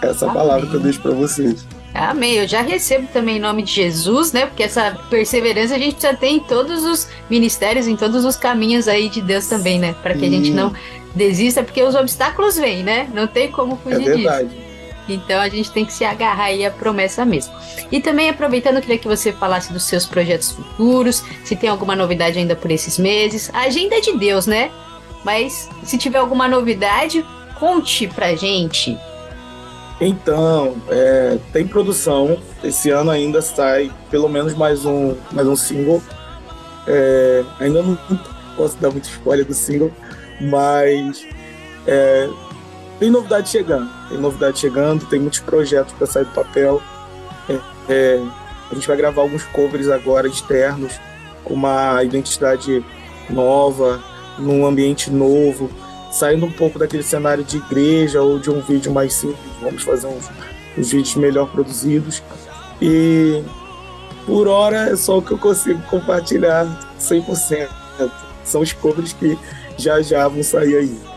Essa é a palavra que eu deixo para vocês. Amém. Eu já recebo também em nome de Jesus, né? Porque essa perseverança a gente precisa ter em todos os ministérios, em todos os caminhos aí de Deus também, né? Para que a gente não desista, porque os obstáculos vêm, né? Não tem como É fugir disso. Então a gente tem que se agarrar aí à promessa mesmo. E também aproveitando, eu queria que você falasse dos seus projetos futuros, se tem alguma novidade ainda por esses meses. A agenda é de Deus, né? Mas se tiver alguma novidade, conte pra gente. Então, é, tem produção. Esse ano ainda sai pelo menos mais um, mais um single. É, ainda não posso dar muito spoiler do single, mas é, tem novidade chegando. Tem novidade chegando, tem muitos projetos para sair do papel. É, é, a gente vai gravar alguns covers agora externos, com uma identidade nova, num ambiente novo, saindo um pouco daquele cenário de igreja ou de um vídeo mais simples. Vamos fazer uns, uns vídeos melhor produzidos. E por hora é só o que eu consigo compartilhar 100%. São os covers que já já vão sair aí.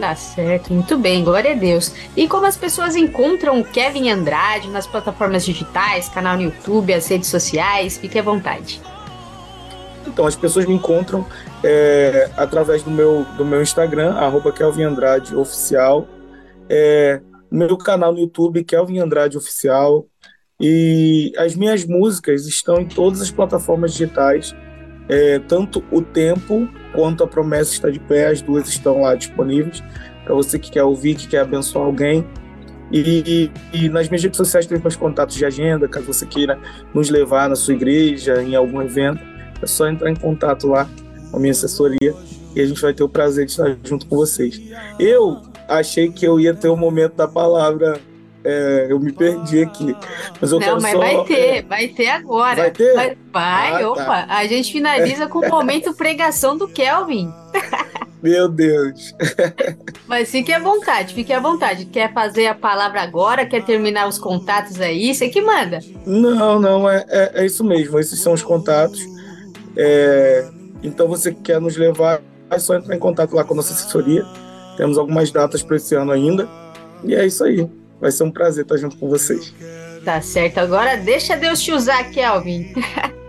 Tá certo, muito bem, glória a Deus. E como as pessoas encontram o Kevin Andrade nas plataformas digitais, canal no YouTube, as redes sociais? Fique à vontade. Então, as pessoas me encontram é, através do meu, do meu Instagram, arroba Kelvin Andrade Oficial, é, meu canal no YouTube, Kelvin Andrade Oficial, e as minhas músicas estão em todas as plataformas digitais, é, tanto o Tempo quanto a Promessa está de pé, as duas estão lá disponíveis, para você que quer ouvir, que quer abençoar alguém. E, e, nas minhas redes sociais tem meus contatos de agenda, caso você queira nos levar na sua igreja, em algum evento, é só entrar em contato lá com a minha assessoria e a gente vai ter o prazer de estar junto com vocês. Eu achei que eu ia ter o momento da palavra, é, eu me perdi aqui, mas eu Não, mas só... vai ter, vai ter agora. Vai ter? Vai, vai, Ah, opa. tá. A gente finaliza com o momento pregação do Kelvin. Meu Deus. Mas fique à vontade, fique à vontade. Quer fazer a palavra agora? Quer terminar os contatos aí? Você que manda. Não, não, é, é, é isso mesmo. Esses são os contatos. É, então, você que quer nos levar, é só entrar em contato lá com a nossa assessoria. Temos algumas datas para esse ano ainda. E é isso aí. Vai ser um prazer estar junto com vocês. Tá certo. Agora deixa Deus te usar, Kelvin.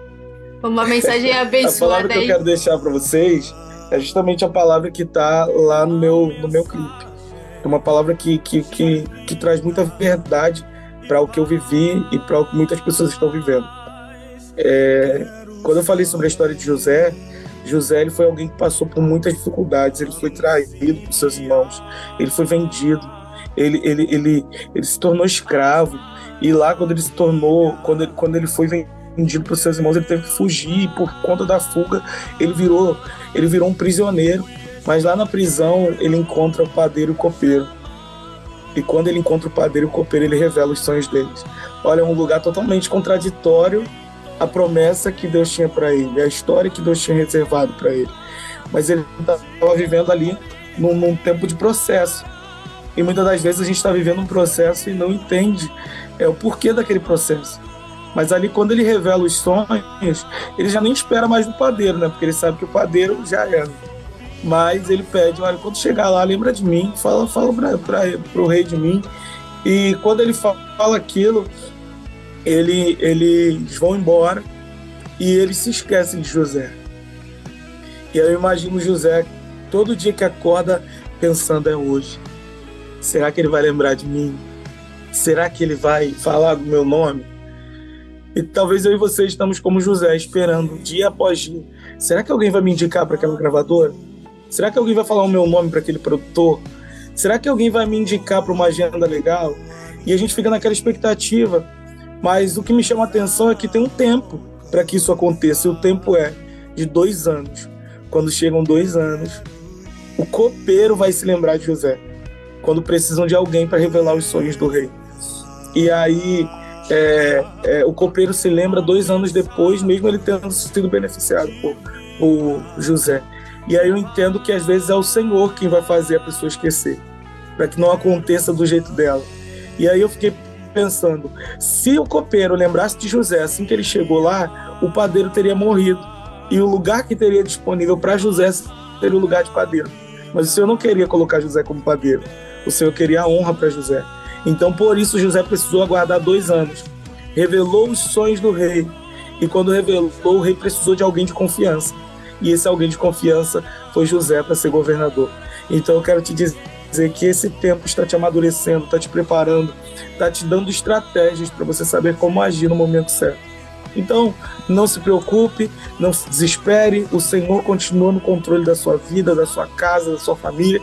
Uma mensagem a abençoada palavra que eu aí. quero deixar para vocês é justamente a palavra que está lá no meu, no meu clipe. É uma palavra que, que, que, que traz muita verdade para o que eu vivi e para o que muitas pessoas estão vivendo. É, quando eu falei sobre a história de José, José ele foi alguém que passou por muitas dificuldades. Ele foi traído por seus irmãos, ele foi vendido, ele, ele, ele, ele se tornou escravo. E lá, quando ele se tornou, quando ele, quando ele foi vendido por seus irmãos, ele teve que fugir. E por conta da fuga, ele virou, ele virou um prisioneiro. Mas lá na prisão, ele encontra o padeiro e o copeiro. E quando ele encontra o padeiro e o copeiro, ele revela os sonhos deles. Olha, é um lugar totalmente contraditório a promessa que Deus tinha para ele, a história que Deus tinha reservado para ele. Mas ele estava vivendo ali num, num, tempo de processo. E muitas das vezes a gente está vivendo um processo e não entende é, o porquê daquele processo. Mas ali, quando ele revela os sonhos, ele já nem espera mais do padeiro, né? Porque ele sabe que o padeiro já era. Mas ele pede, olha, quando chegar lá, lembra de mim, fala, fala para o rei de mim. E quando ele fala aquilo, ele, eles vão embora e eles se esquecem de José. E eu imagino José todo dia que acorda pensando é hoje. Será que ele vai lembrar de mim? Será que ele vai falar do meu nome? E talvez eu e você estamos como José, esperando dia após dia. Será que alguém vai me indicar para aquela gravadora? Será que alguém vai falar o meu nome para aquele produtor? Será que alguém vai me indicar para uma agenda legal? E a gente fica naquela expectativa. Mas o que me chama a atenção é que tem um tempo para que isso aconteça. E o tempo é de dois anos. Quando chegam dois anos, o copeiro vai se lembrar de José. Quando precisam de alguém para revelar os sonhos do rei. E aí é, é, o copeiro se lembra dois anos depois, mesmo ele tendo sido beneficiado por, por José. E aí eu entendo que às vezes é o Senhor quem vai fazer a pessoa esquecer, para que não aconteça do jeito dela. E aí eu fiquei pensando, se o copeiro lembrasse de José assim que ele chegou lá, o padeiro teria morrido. E o lugar que teria disponível para José seria o lugar de padeiro. Mas o Senhor não queria colocar José como padeiro. O Senhor queria a honra para José. Então, por isso, José precisou aguardar dois anos. Revelou os sonhos do rei. E quando revelou, o rei precisou de alguém de confiança. E esse alguém de confiança foi José para ser governador. Então, eu quero te dizer que esse tempo está te amadurecendo, está te preparando, está te dando estratégias para você saber como agir no momento certo. Então, não se preocupe, não se desespere, o Senhor continua no controle da sua vida, da sua casa, da sua família.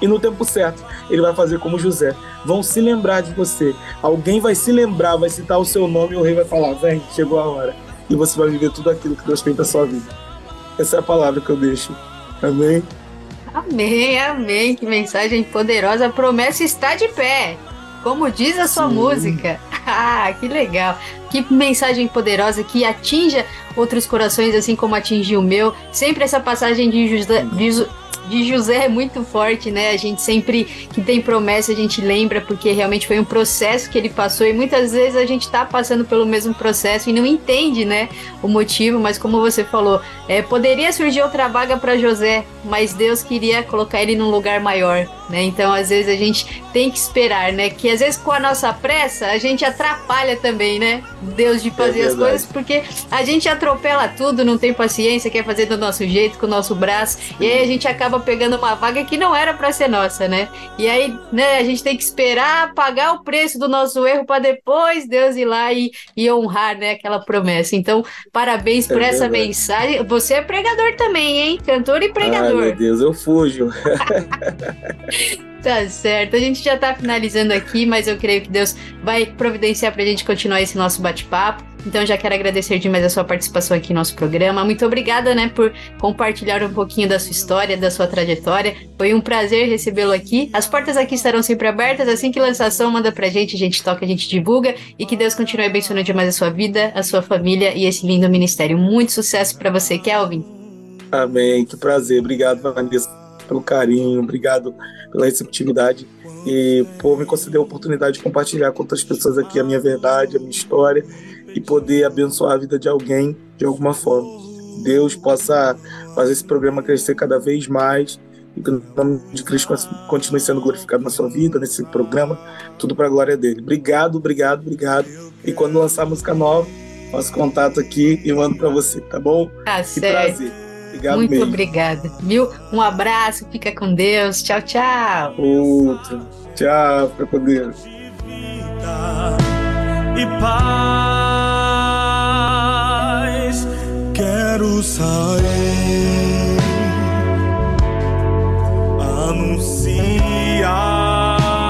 E no tempo certo, ele vai fazer como José. Vão se lembrar de você. Alguém vai se lembrar, vai citar o seu nome e o rei vai falar: vem, chegou a hora. E você vai viver tudo aquilo que Deus tem para sua vida. Essa é a palavra que eu deixo. Amém? Amém, amém. Que mensagem poderosa. A promessa está de pé. Como diz a sua Sim. música. Ah, que legal. Que mensagem poderosa que atinja outros corações, assim como atingiu o meu. Sempre essa passagem de José, de, José é muito forte, né? A gente sempre que tem promessa, a gente lembra, porque realmente foi um processo que ele passou e muitas vezes a gente tá passando pelo mesmo processo e não entende, né? O motivo, mas como você falou, é, poderia surgir outra vaga para José, mas Deus queria colocar ele num lugar maior, né? Então, às vezes a gente tem que esperar, né? Que às vezes com a nossa pressa a gente atrapalha também, né? Deus de fazer é as coisas, porque a gente atropela tudo, não tem paciência, quer fazer do nosso jeito, com o nosso braço, e aí a gente acaba pegando uma vaga que não era para ser nossa, né? E aí, né, a gente tem que esperar pagar o preço do nosso erro para depois Deus ir lá e, e honrar, né, aquela promessa. Então, parabéns por é essa verdade. mensagem. Você é pregador também, hein? Cantor e pregador. Ai, meu Deus, eu fujo. Tá certo. A gente já tá finalizando aqui, mas eu creio que Deus vai providenciar pra gente continuar esse nosso bate-papo. Então já quero agradecer demais a sua participação aqui no nosso programa. Muito obrigada, né, por compartilhar um pouquinho da sua história, da sua trajetória. Foi um prazer recebê-lo aqui. As portas aqui estarão sempre abertas. Assim que lançação, manda pra gente, a gente toca, a gente divulga. E que Deus continue abençoando demais a sua vida, a sua família e esse lindo ministério. Muito sucesso para você, Kelvin. Amém. Que prazer. Obrigado, Vanessa, pelo carinho. Obrigado pela receptividade e por me conceder a oportunidade de compartilhar com outras pessoas aqui a minha verdade, a minha história e poder abençoar a vida de alguém de alguma forma. Deus possa fazer esse programa crescer cada vez mais e que o nome de Cristo continue sendo glorificado na sua vida, nesse programa, tudo para a glória dele. Obrigado, obrigado, obrigado. E quando lançar música nova, faço contato aqui e mando para você, tá bom? Tá que certo. prazer. Obrigado Muito mesmo. obrigada. Viu? Um abraço, fica com Deus. Tchau, tchau. Outro. Tchau, fica com Deus. e paz. Quero sair,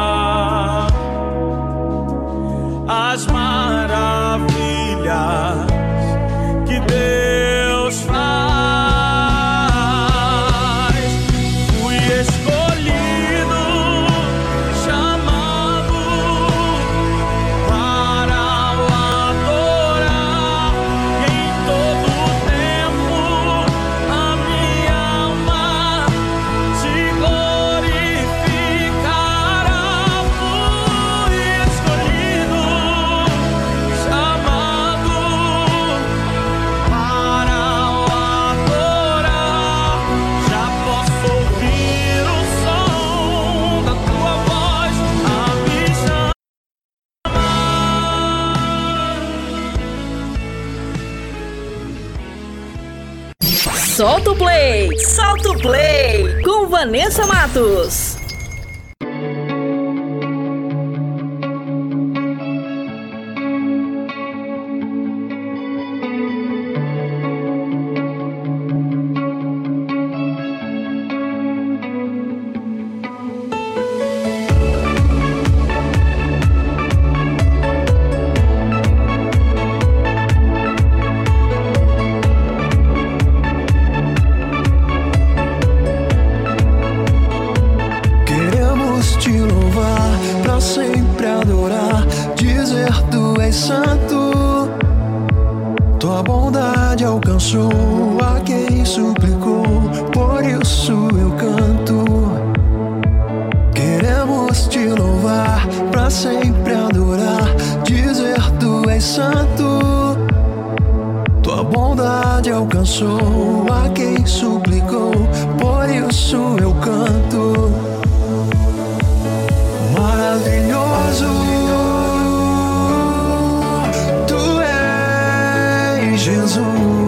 anunciar as maravilhas Solta o play! Solta o play! Com Vanessa Matos. És Jesus,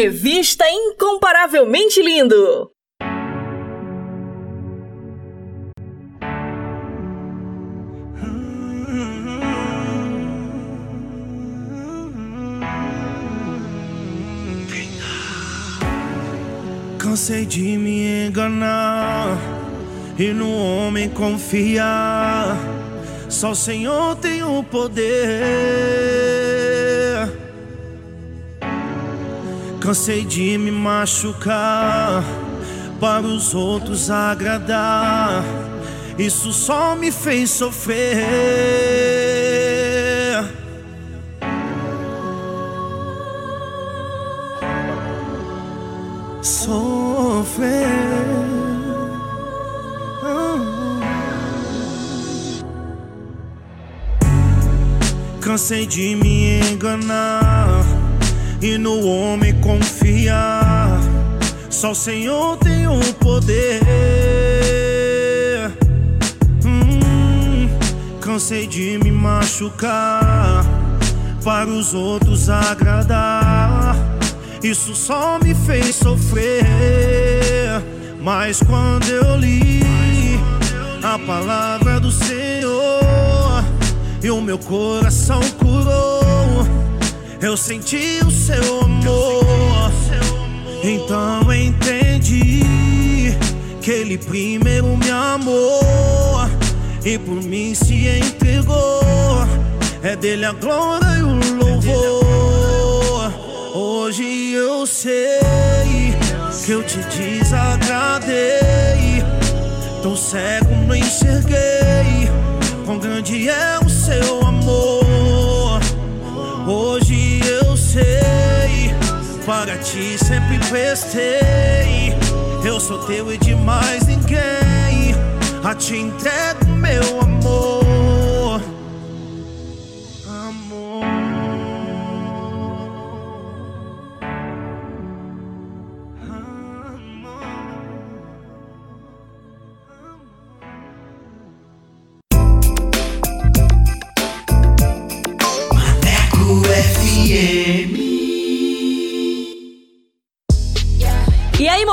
Revista Incomparavelmente Lindo. Cansei de me enganar e no homem confiar. Só o Senhor tem o poder. Cansei de me machucar para os outros agradar. Isso só me fez sofrer. Sofrer. Cansei de me enganar e no homem confiar. Só o Senhor tem o poder. Hum, cansei de me machucar para os outros agradar. Isso só me fez sofrer. Mas quando eu li a palavra do Senhor e o meu coração curou, eu senti o seu amor. Então entendi que ele primeiro me amou e por mim se entregou. É dele a glória e o louvor. Hoje eu sei que eu te desagradei. Tão cego não enxerguei. Quão grande é o seu amor. Hoje para ti sempre prestei. Eu sou teu e de mais ninguém. A ti entrego meu amor.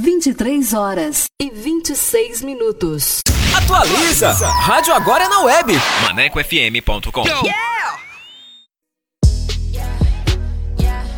23 horas e 26 minutos. Atualiza! Rádio Agora é na web. ManecoFM.com.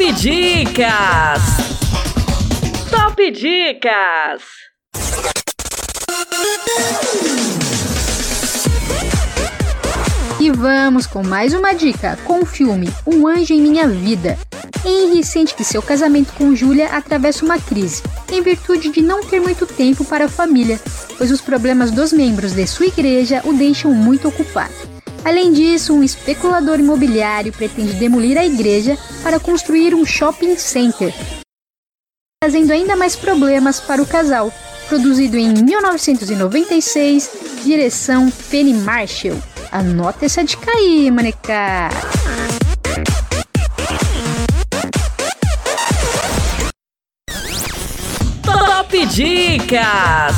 Top Dicas! Top Dicas! E vamos com mais uma dica com o filme Um Anjo em Minha Vida. Henry sente que seu casamento com Julia atravessa uma crise, em virtude de não ter muito tempo para a família, pois os problemas dos membros de sua igreja o deixam muito ocupado. Além disso, um especulador imobiliário pretende demolir a igreja para construir um shopping center, trazendo ainda mais problemas para o casal. Produzido em 1996, direção Penny Marshall. Anota essa dica aí, maneca! Top Dicas!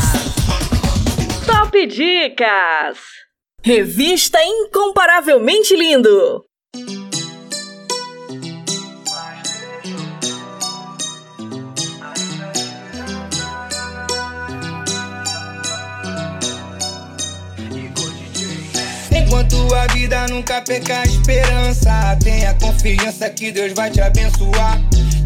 Top Dicas! Revista Incomparavelmente Lindo! Enquanto a vida nunca perca a esperança, tenha confiança que Deus vai te abençoar.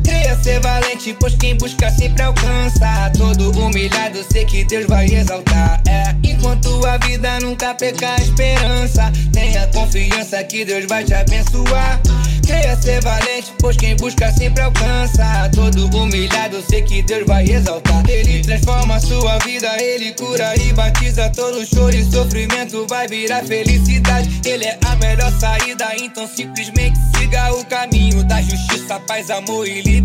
Creia ser valente, pois quem busca sempre alcança. Todo humilhado, sei que Deus vai exaltar. É, enquanto a vida nunca perca a esperança, tenha confiança que Deus vai te abençoar. Creia ser valente, pois quem busca sempre alcança. Todo humilhado, sei que Deus vai exaltar. Ele transforma sua vida, ele cura e batiza todo choro e sofrimento. Vai virar felicidade. Ele é a melhor saída, então simplesmente siga o caminho da justiça, paz, amor e liberdade.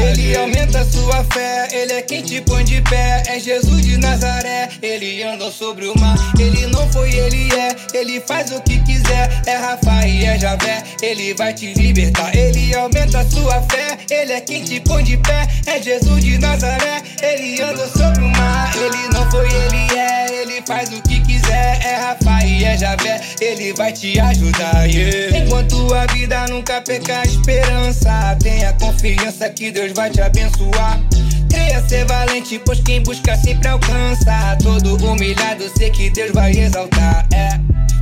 Ele aumenta sua fé, ele é quem te põe de pé. É Jesus de Nazaré, ele anda sobre o mar. Ele não foi, ele é, ele faz o que quiser. É Rafa e é Javé, ele vai te libertar. Ele aumenta sua fé, ele é quem te põe de pé. É Jesus de Nazaré, ele anda sobre o mar. Ele não foi, ele é, ele faz o que quiser. É Rafa e é Javé, ele vai te ajudar. yeah. Enquanto a vida nunca perca a esperança, tenha confiança que Deus vai te abençoar. Creia ser valente, pois quem busca sempre alcança. Todo humilhado, sei que Deus vai exaltar. É.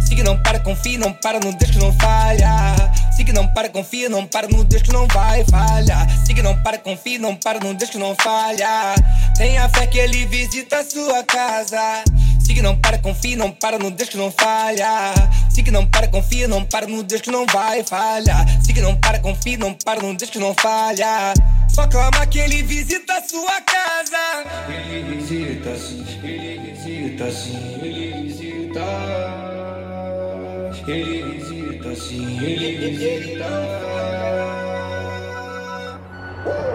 Siga, não para, confia, não para no Deus que não falha. Siga, não para, confia, não para no Deus que não vai falhar. Siga, não para, confia, não para no Deus que não falha. Tenha fé que ele visita a sua casa. Siga, não para, confia, não para no Deus que não falha. Siga, não para, confia, não para no Deus que não vai falhar. Siga, não para, confia, não para no Deus que não falha. Só clama que ele visita a sua casa. Ele visita sim, ele visita sim, ele visita. Ele visita sim, ele visita.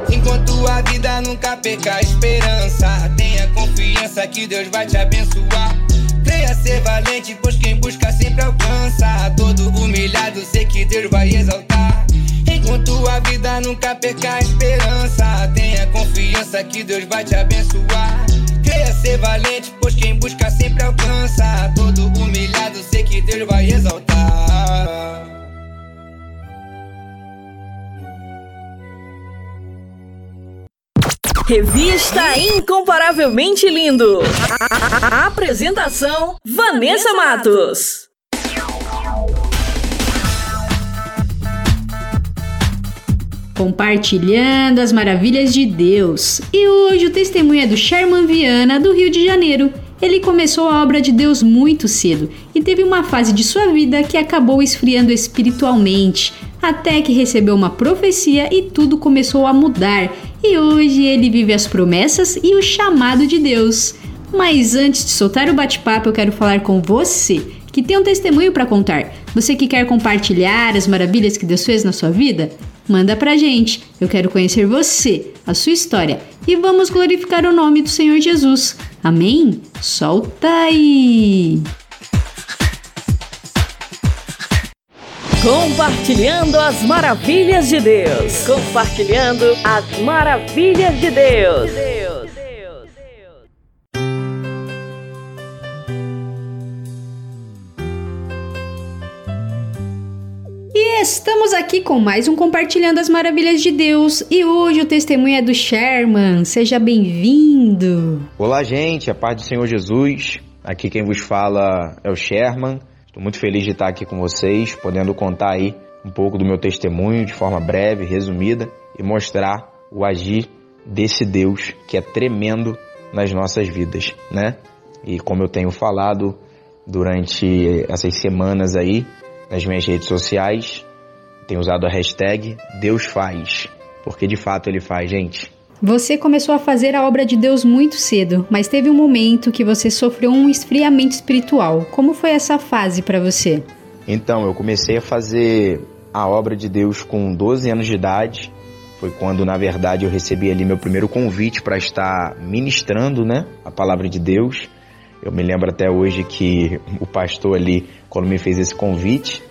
Enquanto a vida nunca perca a esperança, tenha confiança que Deus vai te abençoar. Creia ser valente, pois quem busca sempre alcança. Todo humilhado, sei que Deus vai exaltar. Enquanto a vida nunca perca a esperança, tenha confiança que Deus vai te abençoar. Creia ser valente, pois quem busca sempre alcança. Todo humilhado, sei que Deus vai exaltar. Revista Incomparavelmente Lindo. A apresentação: Vanessa Matos. Compartilhando as maravilhas de Deus. E hoje o testemunho é do Sherman Viana, do Rio de Janeiro. Ele começou a obra de Deus muito cedo e teve uma fase de sua vida que acabou esfriando espiritualmente, até que recebeu uma profecia e tudo começou a mudar. E hoje ele vive as promessas e o chamado de Deus. Mas antes de soltar o bate-papo, eu quero falar com você que tem um testemunho para contar. Você que quer compartilhar as maravilhas que Deus fez na sua vida? Manda pra gente. Eu quero conhecer você, a sua história e vamos glorificar o nome do Senhor Jesus. Amém? Solta aí! Compartilhando as maravilhas de Deus. Compartilhando as maravilhas de Deus. E estamos aqui com mais um Compartilhando as Maravilhas de Deus. E hoje o testemunho é do Sherman. Seja bem-vindo. Olá, gente. A paz do Senhor Jesus. Aqui quem vos fala é o Sherman. Estou muito feliz de estar aqui com vocês, podendo contar aí um pouco do meu testemunho de forma breve, resumida e mostrar o agir desse Deus que é tremendo nas nossas vidas, né? E como eu tenho falado durante essas semanas aí nas minhas redes sociais, tenho usado a hashtag Deus faz, porque de fato ele faz, gente. Você começou a fazer a obra de Deus muito cedo, mas teve um momento que você sofreu um esfriamento espiritual. Como foi essa fase para você? Então, eu comecei a fazer a obra de Deus com 12 anos de idade. Foi quando, na verdade, eu recebi ali meu primeiro convite para estar ministrando, né, a palavra de Deus. Eu me lembro até hoje que o pastor ali, quando me fez esse convite,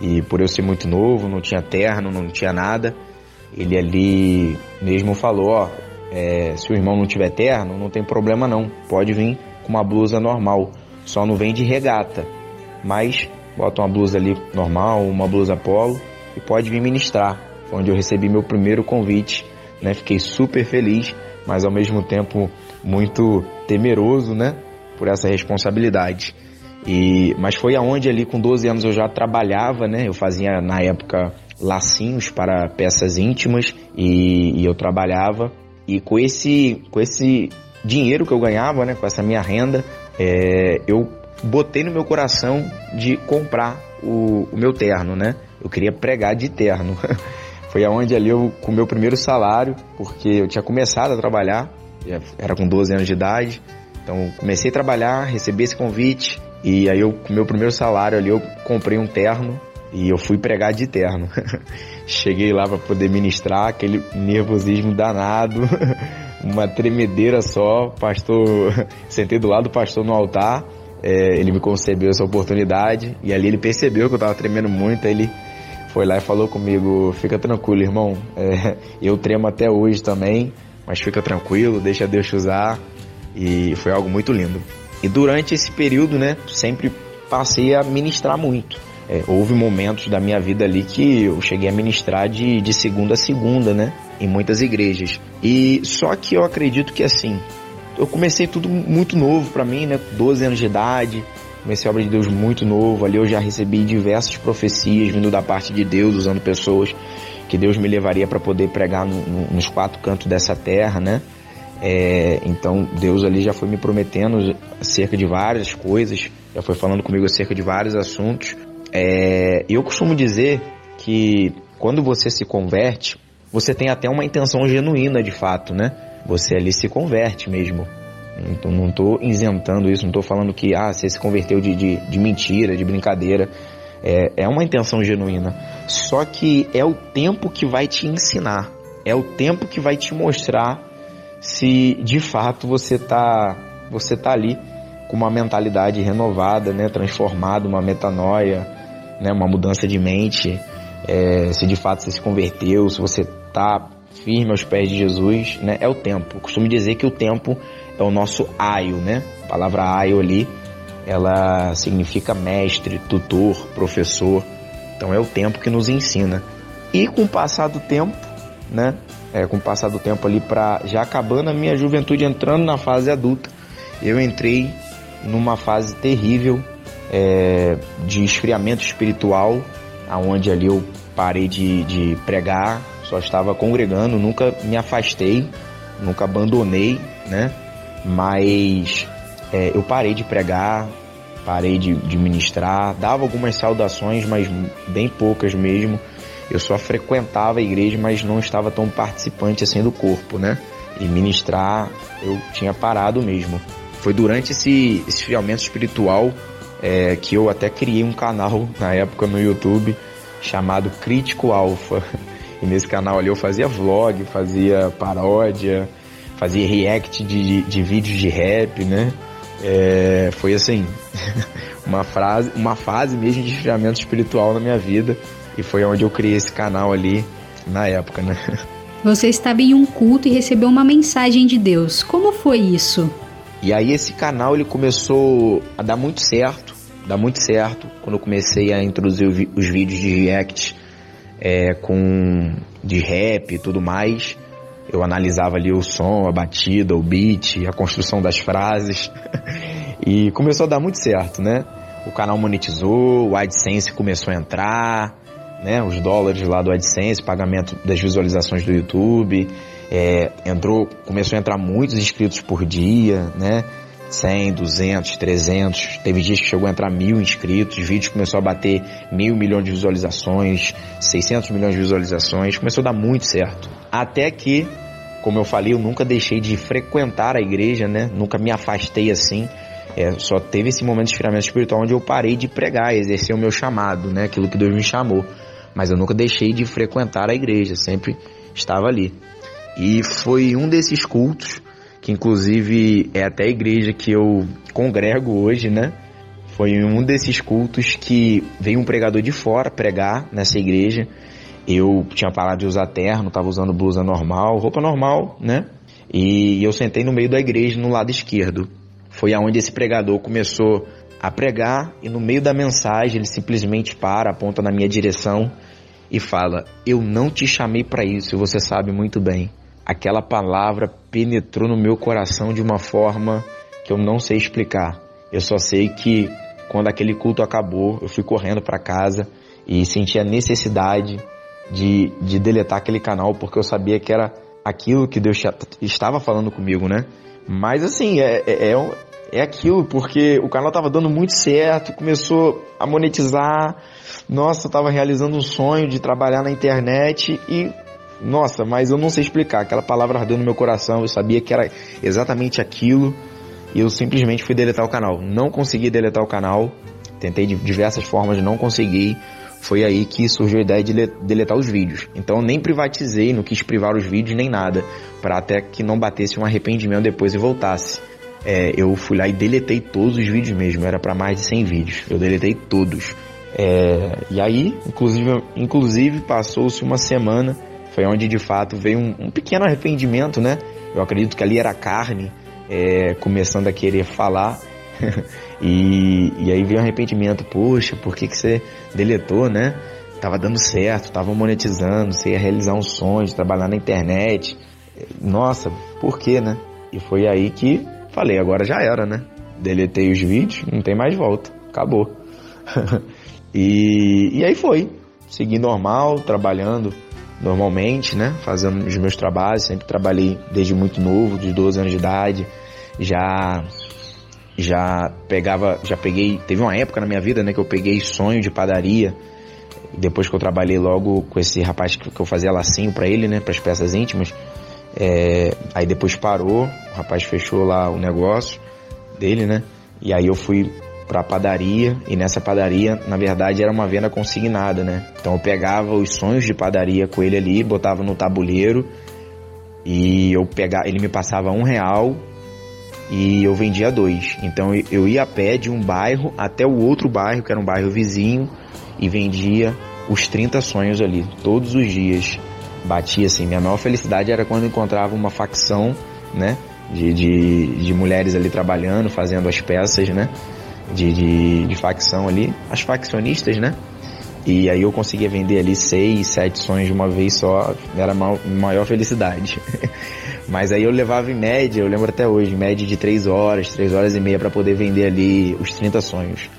e por eu ser muito novo, não tinha terno, não tinha nada, ele ali mesmo falou, ó, é, se o irmão não tiver terno, não tem problema não, pode vir com uma blusa normal, só não vem de regata, mas bota uma blusa ali normal, uma blusa polo e pode vir ministrar. Foi onde eu recebi meu primeiro convite, né? Fiquei super feliz, mas ao mesmo tempo muito temeroso, né? Por essa responsabilidade. E, mas foi aonde ali com 12 anos eu já trabalhava, né? Eu fazia na época lacinhos para peças íntimas e, e eu trabalhava e com esse com esse dinheiro que eu ganhava, né? Com essa minha renda, é, eu botei no meu coração de comprar o, o meu terno, né? Eu queria pregar de terno. Foi aonde ali eu com o meu primeiro salário, porque eu tinha começado a trabalhar, era com 12 anos de idade. Então comecei a trabalhar, recebi esse convite e aí eu com o meu primeiro salário ali eu comprei um terno e eu fui pregar de terno. Cheguei lá para poder ministrar, aquele nervosismo danado, uma tremedeira só. Pastor, sentei do lado do pastor no altar, é, ele me concebeu essa oportunidade e ali ele percebeu que eu estava tremendo muito. Aí ele foi lá e falou comigo: Fica tranquilo, irmão. É, eu tremo até hoje também, mas fica tranquilo, deixa Deus te usar. E foi algo muito lindo. E durante esse período, né, sempre passei a ministrar muito. É, houve momentos da minha vida ali que eu cheguei a ministrar de, de segunda a segunda, né? Em muitas igrejas. E só que eu acredito que assim, eu comecei tudo muito novo para mim, né? 12 anos de idade. Comecei a obra de Deus muito novo. Ali eu já recebi diversas profecias vindo da parte de Deus, usando pessoas que Deus me levaria para poder pregar no, no, nos quatro cantos dessa terra, né? É, então Deus ali já foi me prometendo acerca de várias coisas, já foi falando comigo acerca de vários assuntos. É, eu costumo dizer que quando você se converte, você tem até uma intenção genuína de fato, né? Você ali se converte mesmo. Então não estou isentando isso, não estou falando que ah, você se converteu de, de, de mentira, de brincadeira. É, é uma intenção genuína. Só que é o tempo que vai te ensinar. É o tempo que vai te mostrar se de fato você tá, você tá ali com uma mentalidade renovada, né, transformada, uma metanoia, né, uma mudança de mente, é, se de fato você se converteu, se você tá firme aos pés de Jesus, né, é o tempo. Eu costumo dizer que o tempo é o nosso aio, né? A palavra aio ali, ela significa mestre, tutor, professor. Então é o tempo que nos ensina. E com o passar do tempo, né? É, com o passar do tempo ali para já acabando a minha juventude, entrando na fase adulta, eu entrei numa fase terrível é, de esfriamento espiritual, aonde ali eu parei de, de pregar, só estava congregando, nunca me afastei, nunca abandonei, né? Mas é, eu parei de pregar, parei de, de ministrar, dava algumas saudações, mas bem poucas mesmo. Eu só frequentava a igreja, mas não estava tão participante assim do corpo, né? E ministrar eu tinha parado mesmo. Foi durante esse esfriamento espiritual é, que eu até criei um canal na época no YouTube chamado Crítico Alfa. E nesse canal ali eu fazia vlog, fazia paródia, fazia react de, de, de vídeos de rap, né? É, foi assim, uma, frase, uma fase mesmo de esfriamento espiritual na minha vida. E foi onde eu criei esse canal ali na época, né? Você estava em um culto e recebeu uma mensagem de Deus. Como foi isso? E aí esse canal ele começou a dar muito certo, dar muito certo quando eu comecei a introduzir os vídeos de react é, com de rap e tudo mais. Eu analisava ali o som, a batida, o beat, a construção das frases e começou a dar muito certo, né? O canal monetizou, o AdSense começou a entrar, né? Os dólares lá do AdSense, pagamento das visualizações do YouTube, é, entrou, começou a entrar muitos inscritos por dia, né? 100, 200, 300, teve dias que chegou a entrar mil inscritos, vídeos começou a bater mil milhões de visualizações, 600 milhões de visualizações, começou a dar muito certo. Até que, como eu falei, eu nunca deixei de frequentar a igreja, né? Nunca me afastei assim. É, só teve esse momento de esfriamento espiritual onde eu parei de pregar, exercer o meu chamado, né? Aquilo que Deus me chamou. Mas eu nunca deixei de frequentar a igreja, sempre estava ali. E foi um desses cultos que inclusive é até a igreja que eu congrego hoje, né? Foi um desses cultos que veio um pregador de fora pregar nessa igreja. Eu tinha parado de usar terno, tava usando blusa normal, roupa normal, né? E eu sentei no meio da igreja, no lado esquerdo. Foi aonde esse pregador começou a pregar e no meio da mensagem ele simplesmente para, aponta na minha direção e fala: "Eu não te chamei para isso, você sabe muito bem" aquela palavra penetrou no meu coração de uma forma que eu não sei explicar. Eu só sei que quando aquele culto acabou, eu fui correndo para casa e senti a necessidade de, de deletar aquele canal porque eu sabia que era aquilo que Deus estava falando comigo, né? Mas assim, é, é, é, é aquilo, porque o canal estava dando muito certo, começou a monetizar. Nossa, eu estava realizando um sonho de trabalhar na internet e nossa, mas eu não sei explicar. Aquela palavra ardeu no meu coração. Eu sabia que era exatamente aquilo. E eu simplesmente fui deletar o canal. Não consegui deletar o canal. Tentei de diversas formas, não consegui. Foi aí que surgiu a ideia de deletar os vídeos. Então eu nem privatizei, não quis privar os vídeos nem nada. para até que não batesse um arrependimento depois e voltasse. É, eu fui lá e deletei todos os vídeos mesmo. Era para mais de 100 vídeos. Eu deletei todos. É, e aí, inclusive, inclusive passou-se uma semana foi onde de fato veio um, um pequeno arrependimento, né? Eu acredito que ali era carne é, começando a querer falar. e, e aí veio um arrependimento, poxa, por que, que você deletou, né? Tava dando certo, tava monetizando, você ia realizar um sonho de trabalhar na internet. Nossa, por que, né? E foi aí que falei, agora já era, né? Deletei os vídeos, não tem mais volta. acabou. e, e aí foi, segui normal, trabalhando normalmente, né? Fazendo os meus trabalhos, sempre trabalhei desde muito novo, de 12 anos de idade, já já pegava, já peguei, teve uma época na minha vida, né, que eu peguei sonho de padaria, depois que eu trabalhei logo com esse rapaz que, que eu fazia lacinho para ele, né, para as peças íntimas, é, aí depois parou, o rapaz fechou lá o negócio dele, né, e aí eu fui pra padaria e nessa padaria, na verdade, era uma venda consignada, né? Então eu pegava os sonhos de padaria com ele ali, botava no tabuleiro e eu pegava, ele me passava um real e eu vendia dois. Então eu ia a pé de um bairro até o outro bairro, que era um bairro vizinho, e vendia os 30 sonhos ali, todos os dias. Batia assim, minha maior felicidade era quando encontrava uma facção, né? De, de, de mulheres ali trabalhando, fazendo as peças, né? De, de, de facção ali, as faccionistas, né? E aí eu conseguia vender ali seis, sete sonhos de uma vez só, era a maior, maior felicidade. Mas aí eu levava em média, eu lembro até hoje, em média de três horas, três horas e meia para poder vender ali os 30 sonhos.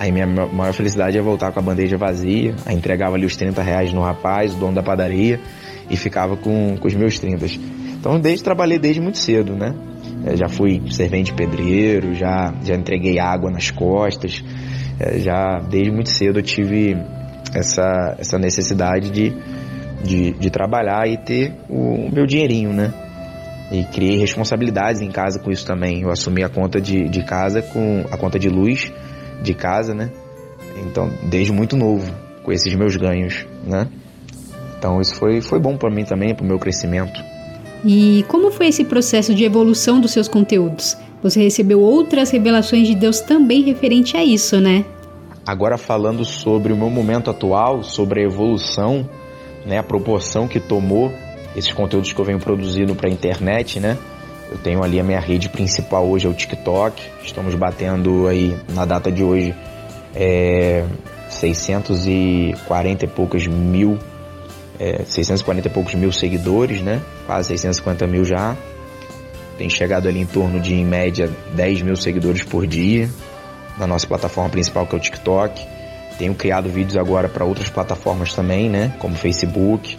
Aí minha maior felicidade é voltar com a bandeja vazia, aí entregava ali os 30 reais no rapaz, o dono da padaria, e ficava com, com os meus 30. Então desde trabalhei desde muito cedo, né? Já fui servente pedreiro, já, já entreguei água nas costas, é, já desde muito cedo eu tive essa, essa necessidade de, de, de trabalhar e ter o, o meu dinheirinho, né? E criei responsabilidades em casa com isso também. Eu assumi a conta de, de casa com a conta de luz de casa, né? Então, desde muito novo, com esses meus ganhos, né? Então, isso foi, foi bom para mim também, para o meu crescimento. E como foi esse processo de evolução dos seus conteúdos? Você recebeu outras revelações de Deus também referente a isso, né? Agora falando sobre o meu momento atual, sobre a evolução, né, a proporção que tomou esses conteúdos que eu venho produzindo para a internet, né? Eu tenho ali a minha rede principal hoje é o TikTok. Estamos batendo aí na data de hoje é, 640 e poucos mil, é, 640 e poucos mil seguidores, né? Quase 650 mil já. Tem chegado ali em torno de em média 10 mil seguidores por dia na nossa plataforma principal que é o TikTok. Tenho criado vídeos agora para outras plataformas também, né? Como Facebook.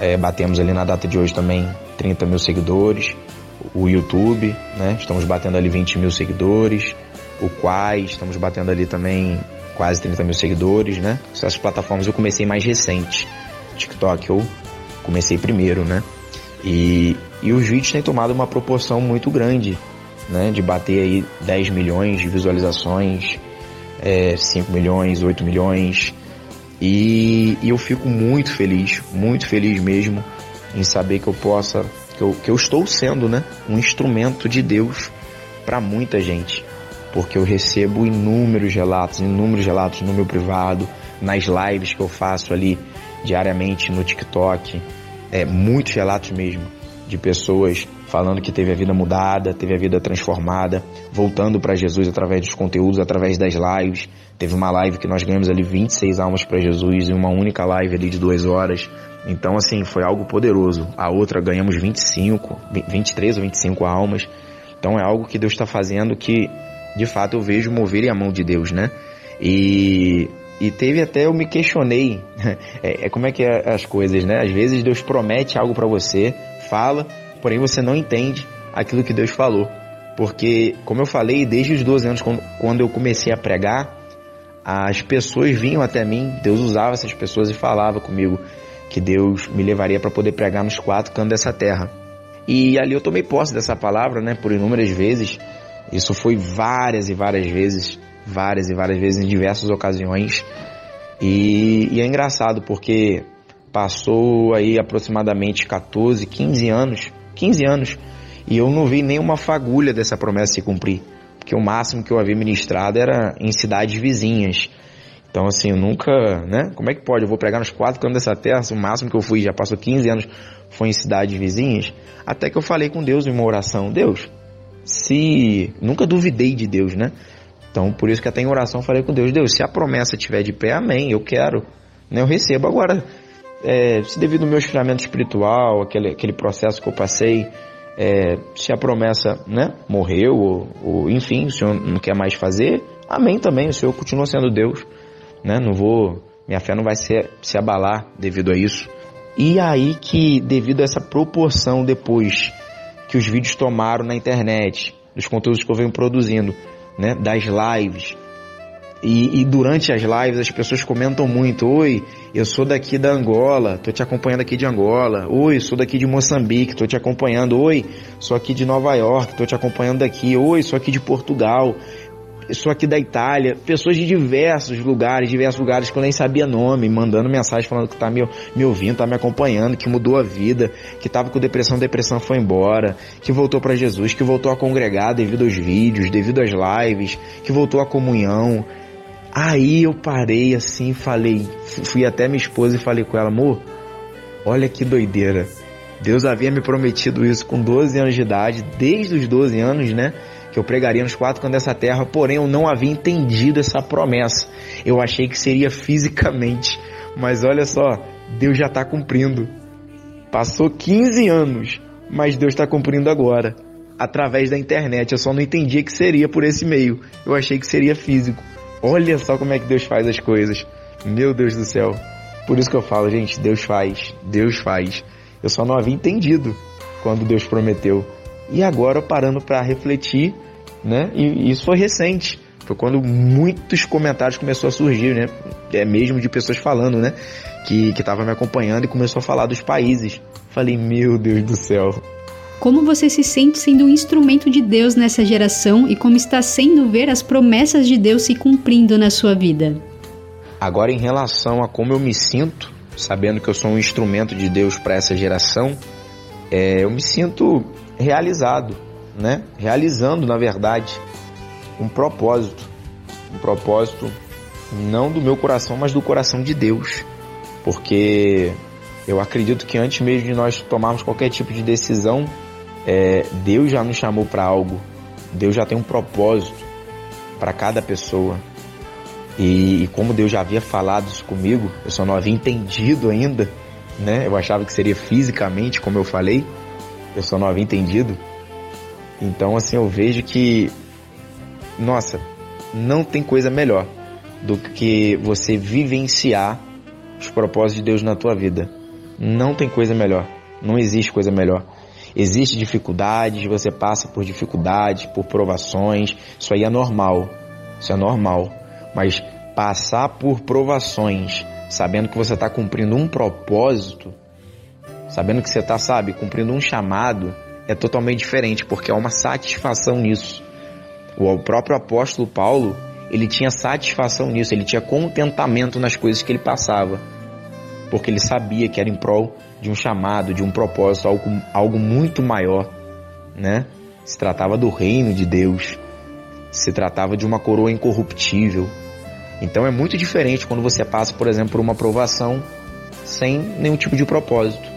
É, batemos ali na data de hoje também 30 mil seguidores. O YouTube, né? Estamos batendo ali 20 mil seguidores. O Quai, estamos batendo ali também quase 30 mil seguidores, né? Essas plataformas eu comecei mais recente. TikTok eu comecei primeiro, né? E, e os vídeos têm tomado uma proporção muito grande, né? De bater aí 10 milhões de visualizações, é, 5 milhões, 8 milhões. E, e eu fico muito feliz, muito feliz mesmo em saber que eu possa, que eu, que eu estou sendo, né? Um instrumento de Deus para muita gente. Porque eu recebo inúmeros relatos, inúmeros relatos no meu privado, nas lives que eu faço ali diariamente no TikTok, é, muitos relatos mesmo de pessoas falando que teve a vida mudada, teve a vida transformada, voltando para Jesus através dos conteúdos, através das lives. Teve uma live que nós ganhamos ali 26 almas para Jesus em uma única live ali de duas horas. Então, assim, foi algo poderoso. A outra ganhamos 25, 23 ou 25 almas. Então, é algo que Deus está fazendo que, de fato, eu vejo mover a mão de Deus, né? E e teve até eu me questionei, é, é, como é que é as coisas, né? Às vezes Deus promete algo para você, fala, porém você não entende aquilo que Deus falou. Porque, como eu falei, desde os 12 anos, quando eu comecei a pregar, as pessoas vinham até mim, Deus usava essas pessoas e falava comigo que Deus me levaria para poder pregar nos quatro cantos dessa terra. E ali eu tomei posse dessa palavra, né, por inúmeras vezes. Isso foi várias e várias vezes várias e várias vezes em diversas ocasiões. E, e, é engraçado porque passou aí aproximadamente 14, 15 anos, 15 anos, e eu não vi nenhuma fagulha dessa promessa se cumprir. Porque o máximo que eu havia ministrado era em cidades vizinhas. Então, assim, eu nunca, né? Como é que pode? Eu vou pregar nos quatro cantos dessa terra, o máximo que eu fui, já passou 15 anos, foi em cidades vizinhas. Até que eu falei com Deus em uma oração: Deus, se. Nunca duvidei de Deus, né? Então, por isso que até em oração falei com Deus, Deus, se a promessa estiver de pé, amém, eu quero, né, eu recebo. Agora, é, se devido ao meu esfriamento espiritual, aquele, aquele processo que eu passei, é, se a promessa né, morreu, ou, ou, enfim, o Senhor não quer mais fazer, Amém também, o Senhor continua sendo Deus, né? Não vou, minha fé não vai se, se abalar devido a isso. E aí que, devido a essa proporção depois que os vídeos tomaram na internet, dos conteúdos que eu venho produzindo, né, das lives, e, e, durante as lives as pessoas comentam muito: Oi, eu sou daqui da Angola, tô te acompanhando aqui de Angola. Oi, sou daqui de Moçambique, tô te acompanhando. Oi, sou aqui de Nova York, tô te acompanhando daqui. Oi, sou aqui de Portugal. Sou aqui da Itália, pessoas de diversos lugares, diversos lugares que eu nem sabia nome, mandando mensagem falando que tá me, me ouvindo, tá me acompanhando, que mudou a vida, que tava com depressão, depressão foi embora, que voltou para Jesus, que voltou a congregar devido aos vídeos, devido às lives, que voltou à comunhão, Aí eu parei assim falei, fui até minha esposa e falei com ela, amor, olha que doideira. Deus havia me prometido isso com 12 anos de idade, desde os 12 anos, né? Que eu pregaria nos quatro cantos dessa terra, porém eu não havia entendido essa promessa. Eu achei que seria fisicamente, mas olha só, Deus já está cumprindo. Passou 15 anos, mas Deus está cumprindo agora, através da internet. Eu só não entendia que seria por esse meio. Eu achei que seria físico. Olha só como é que Deus faz as coisas. Meu Deus do céu. Por isso que eu falo, gente, Deus faz, Deus faz. Eu só não havia entendido quando Deus prometeu. E agora parando para refletir, né? E isso foi recente. Foi quando muitos comentários começou a surgir, né? É mesmo de pessoas falando, né? Que que tava me acompanhando e começou a falar dos países. Falei, meu Deus do céu. Como você se sente sendo um instrumento de Deus nessa geração e como está sendo ver as promessas de Deus se cumprindo na sua vida? Agora, em relação a como eu me sinto, sabendo que eu sou um instrumento de Deus para essa geração, é, eu me sinto realizado, né? Realizando, na verdade, um propósito. Um propósito não do meu coração, mas do coração de Deus. Porque eu acredito que antes mesmo de nós tomarmos qualquer tipo de decisão, é, Deus já nos chamou para algo. Deus já tem um propósito para cada pessoa. E, e, como Deus já havia falado isso comigo, eu só não havia entendido ainda, né? Eu achava que seria fisicamente, como eu falei, eu não havia entendido. Então, assim, eu vejo que, nossa, não tem coisa melhor do que você vivenciar os propósitos de Deus na tua vida. Não tem coisa melhor. Não existe coisa melhor. Existe dificuldades, você passa por dificuldades, por provações, isso aí é normal. Isso é normal. Mas passar por provações, sabendo que você está cumprindo um propósito, sabendo que você está, sabe, cumprindo um chamado, é totalmente diferente, porque há uma satisfação nisso. O próprio apóstolo Paulo, ele tinha satisfação nisso, ele tinha contentamento nas coisas que ele passava, porque ele sabia que era em prol de um chamado, de um propósito, algo, algo muito maior, né? Se tratava do reino de Deus, se tratava de uma coroa incorruptível. Então é muito diferente quando você passa, por exemplo, por uma aprovação sem nenhum tipo de propósito.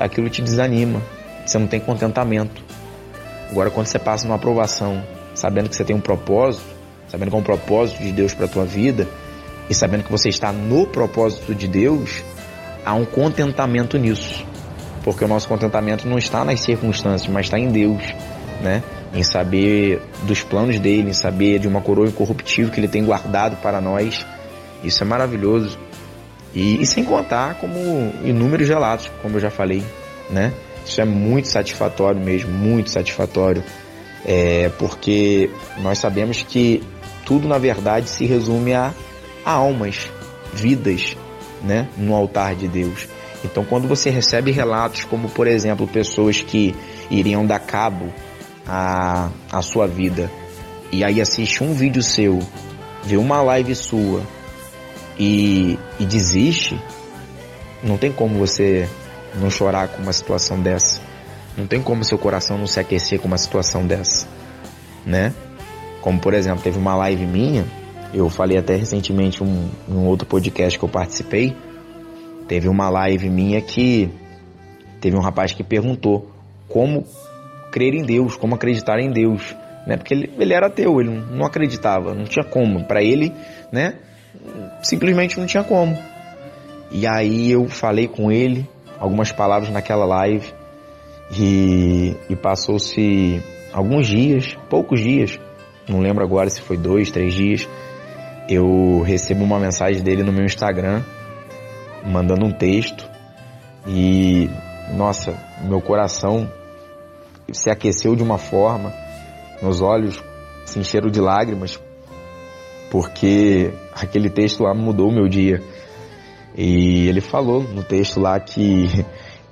Aquilo te desanima, você não tem contentamento. Agora, quando você passa numa aprovação, sabendo que você tem um propósito, sabendo que é um propósito de Deus para a tua vida, e sabendo que você está no propósito de Deus, há um contentamento nisso. Porque o nosso contentamento não está nas circunstâncias, mas está em Deus, né? Em saber dos planos dele, em saber de uma coroa incorruptível que ele tem guardado para nós. Isso é maravilhoso. E, e sem contar como inúmeros relatos, como eu já falei, né? Isso é muito satisfatório mesmo, muito satisfatório. É, porque nós sabemos que tudo na verdade se resume a, a almas, vidas, né, no altar de Deus. Então, quando você recebe relatos como, por exemplo, pessoas que iriam dar cabo à, à sua vida e aí assiste um vídeo seu, vê uma live sua e, e desiste, não tem como você não chorar com uma situação dessa. Não tem como seu coração não se aquecer com uma situação dessa, né? Como por exemplo, teve uma live minha eu falei até recentemente um, um outro podcast que eu participei. Teve uma live minha que teve um rapaz que perguntou como crer em Deus, como acreditar em Deus, né? Porque ele, ele era ateu, ele não acreditava, não tinha como. Para ele, né? Simplesmente não tinha como. E aí eu falei com ele algumas palavras naquela live e, e passou-se alguns dias, poucos dias, não lembro agora se foi dois, três dias, eu recebo uma mensagem dele no meu Instagram, mandando um texto, e nossa, meu coração se aqueceu de uma forma, meus olhos se encheram de lágrimas, porque aquele texto lá mudou o meu dia. E ele falou no texto lá que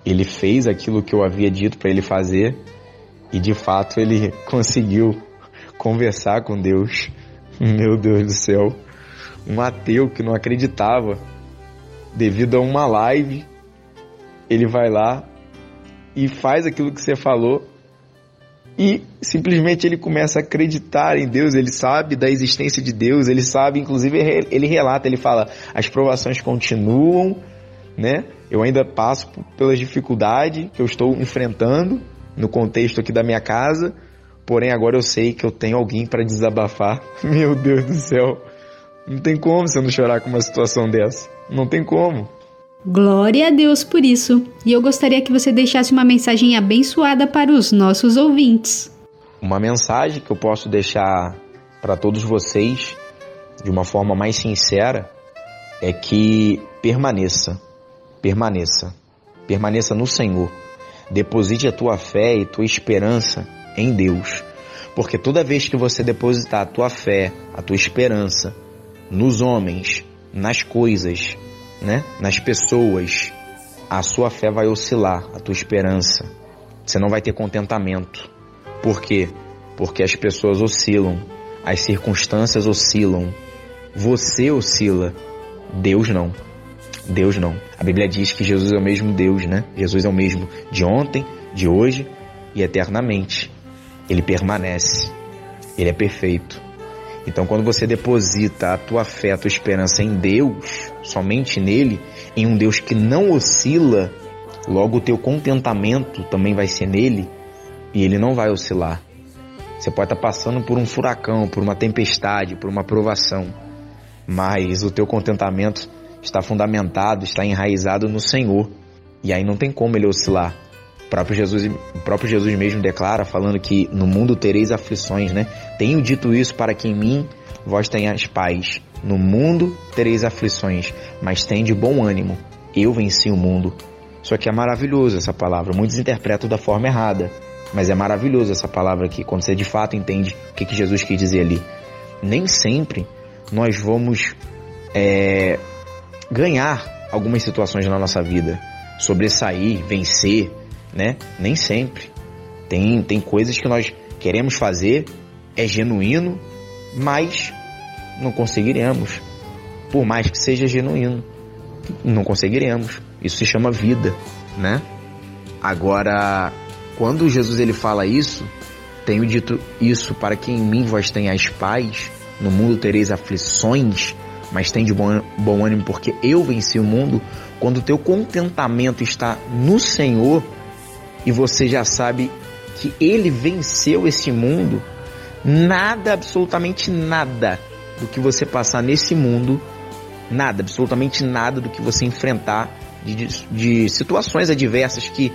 ele fez aquilo que eu havia dito para ele fazer e de fato ele conseguiu conversar com Deus. Meu Deus do céu. Um ateu que não acreditava devido a uma live, ele vai lá e faz aquilo que você falou e simplesmente ele começa a acreditar em Deus, ele sabe da existência de Deus, ele sabe, inclusive ele relata, ele fala: as provações continuam, né? Eu ainda passo pelas dificuldades que eu estou enfrentando no contexto aqui da minha casa, porém agora eu sei que eu tenho alguém para desabafar. Meu Deus do céu, não tem como você não chorar com uma situação dessa, não tem como. Glória a Deus por isso. E eu gostaria que você deixasse uma mensagem abençoada para os nossos ouvintes. Uma mensagem que eu posso deixar para todos vocês de uma forma mais sincera é que permaneça, permaneça, permaneça no Senhor. Deposite a tua fé e tua esperança em Deus. Porque toda vez que você depositar a tua fé, a tua esperança nos homens, nas coisas, né, nas pessoas, a sua fé vai oscilar, a tua esperança. Você não vai ter contentamento. Por quê? Porque as pessoas oscilam, as circunstâncias oscilam. Você oscila, Deus não. Deus não. A Bíblia diz que Jesus é o mesmo Deus, né? Jesus é o mesmo de ontem, de hoje e eternamente. Ele permanece. Ele é perfeito. Então, quando você deposita a tua fé, a tua esperança em Deus, somente nele, em um Deus que não oscila, logo o teu contentamento também vai ser nele e ele não vai oscilar. Você pode estar passando por um furacão, por uma tempestade, por uma provação, mas o teu contentamento está fundamentado, está enraizado no Senhor. E aí não tem como ele oscilar. O próprio Jesus, o próprio Jesus mesmo declara, falando que no mundo tereis aflições, né? Tenho dito isso para que em mim vós tenhais paz. No mundo tereis aflições, mas tem de bom ânimo. Eu venci o mundo. Isso aqui é maravilhoso, essa palavra. Muitos interpretam da forma errada, mas é maravilhoso essa palavra aqui, quando você de fato entende o que, que Jesus quis dizer ali. Nem sempre nós vamos é, ganhar algumas situações na nossa vida, sobressair, vencer, né? Nem sempre. Tem, tem coisas que nós queremos fazer, é genuíno, mas não conseguiremos. Por mais que seja genuíno, não conseguiremos. Isso se chama vida, né? Agora, quando Jesus ele fala isso, tenho dito isso para que em mim vós tenhais paz, no mundo tereis aflições, mas tem de bom, bom ânimo porque eu venci o mundo. Quando o teu contentamento está no Senhor, e você já sabe que ele venceu esse mundo, nada, absolutamente nada do que você passar nesse mundo, nada, absolutamente nada do que você enfrentar de, de, de situações adversas que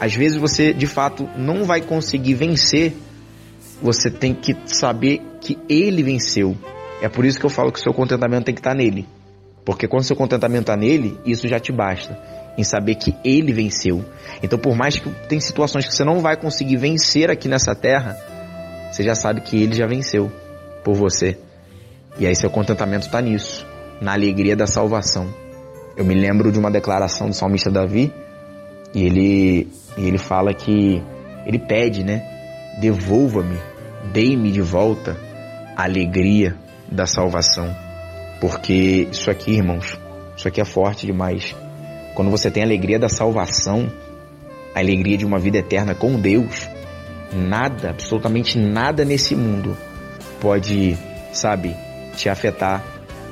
às vezes você de fato não vai conseguir vencer, você tem que saber que ele venceu. É por isso que eu falo que o seu contentamento tem que estar nele. Porque quando seu contentamento está nele, isso já te basta em saber que ele venceu. Então, por mais que tem situações que você não vai conseguir vencer aqui nessa terra, você já sabe que ele já venceu por você. E aí seu contentamento está nisso, na alegria da salvação. Eu me lembro de uma declaração do salmista Davi, e ele, e ele fala que ele pede, né? Devolva-me, dei-me de volta a alegria da salvação. Porque isso aqui, irmãos, isso aqui é forte demais. Quando você tem a alegria da salvação, a alegria de uma vida eterna com Deus, nada, absolutamente nada nesse mundo pode, sabe, te afetar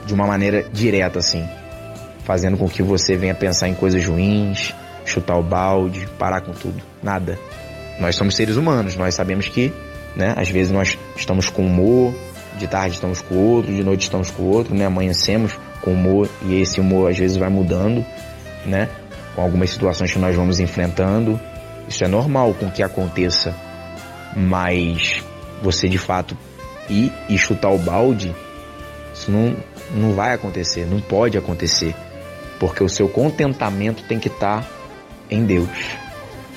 de uma maneira direta assim, fazendo com que você venha pensar em coisas ruins, chutar o balde, parar com tudo. Nada. Nós somos seres humanos, nós sabemos que, né, às vezes nós estamos com humor, de tarde estamos com outro, de noite estamos com outro, né, amanhecemos com humor e esse humor às vezes vai mudando né? Com algumas situações que nós vamos enfrentando. Isso é normal com que aconteça, mas você de fato ir e chutar o balde, isso não, não vai acontecer, não pode acontecer. Porque o seu contentamento tem que estar em Deus,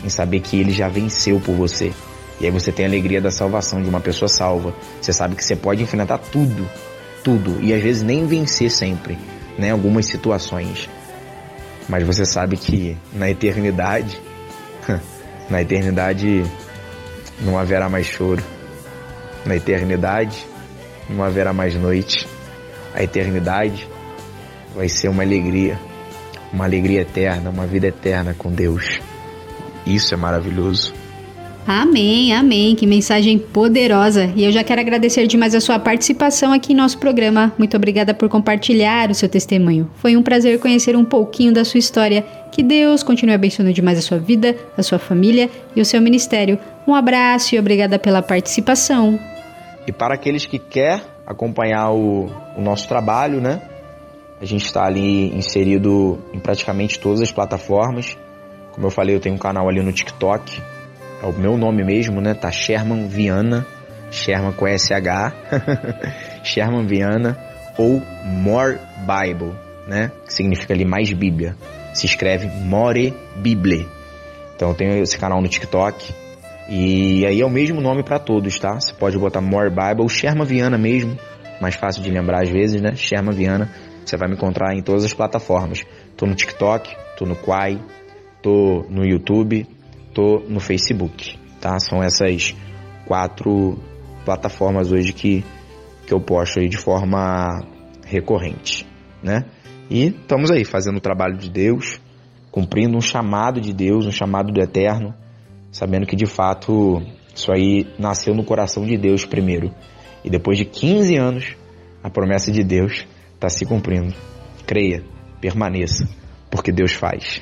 em saber que Ele já venceu por você. E aí você tem a alegria da salvação de uma pessoa salva. Você sabe que você pode enfrentar tudo, tudo, e às vezes nem vencer sempre, né? Algumas situações. Mas você sabe que na eternidade, na eternidade não haverá mais choro. Na eternidade não haverá mais noite. A eternidade vai ser uma alegria, uma alegria eterna, uma vida eterna com Deus. Isso é maravilhoso. Amém, amém. Que mensagem poderosa. E eu já quero agradecer demais a sua participação aqui em nosso programa. Muito obrigada por compartilhar o seu testemunho. Foi um prazer conhecer um pouquinho da sua história. Que Deus continue abençoando demais a sua vida, a sua família e o seu ministério. Um abraço e obrigada pela participação. E para aqueles que quer acompanhar o, o nosso trabalho, né? A gente está ali inserido em praticamente todas as plataformas. Como eu falei, eu tenho um canal ali no TikTok. É o meu nome mesmo, né? Tá Sherman Viana. Sherman com SH. Sherman Viana. Ou More Bible, né? Que significa ali mais Bíblia. Se escreve More Bible. Então eu tenho esse canal no TikTok. E aí é o mesmo nome para todos, tá? Você pode botar More Bible Sherman Viana mesmo. Mais fácil de lembrar às vezes, né? Sherman Viana. Você vai me encontrar em todas as plataformas. Tô no TikTok, tô no Quai, tô no YouTube, tô no Facebook, tá? São essas quatro plataformas hoje que, que eu posto aí de forma recorrente, né? E estamos aí fazendo o trabalho de Deus, cumprindo um chamado de Deus, um chamado do Eterno, sabendo que de fato isso aí nasceu no coração de Deus primeiro. E depois de 15 anos, a promessa de Deus está se cumprindo. Creia, permaneça, porque Deus faz.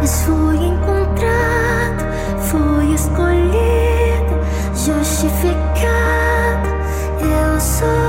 mas fui encontrado, fui escolhido, justificado. Eu sou.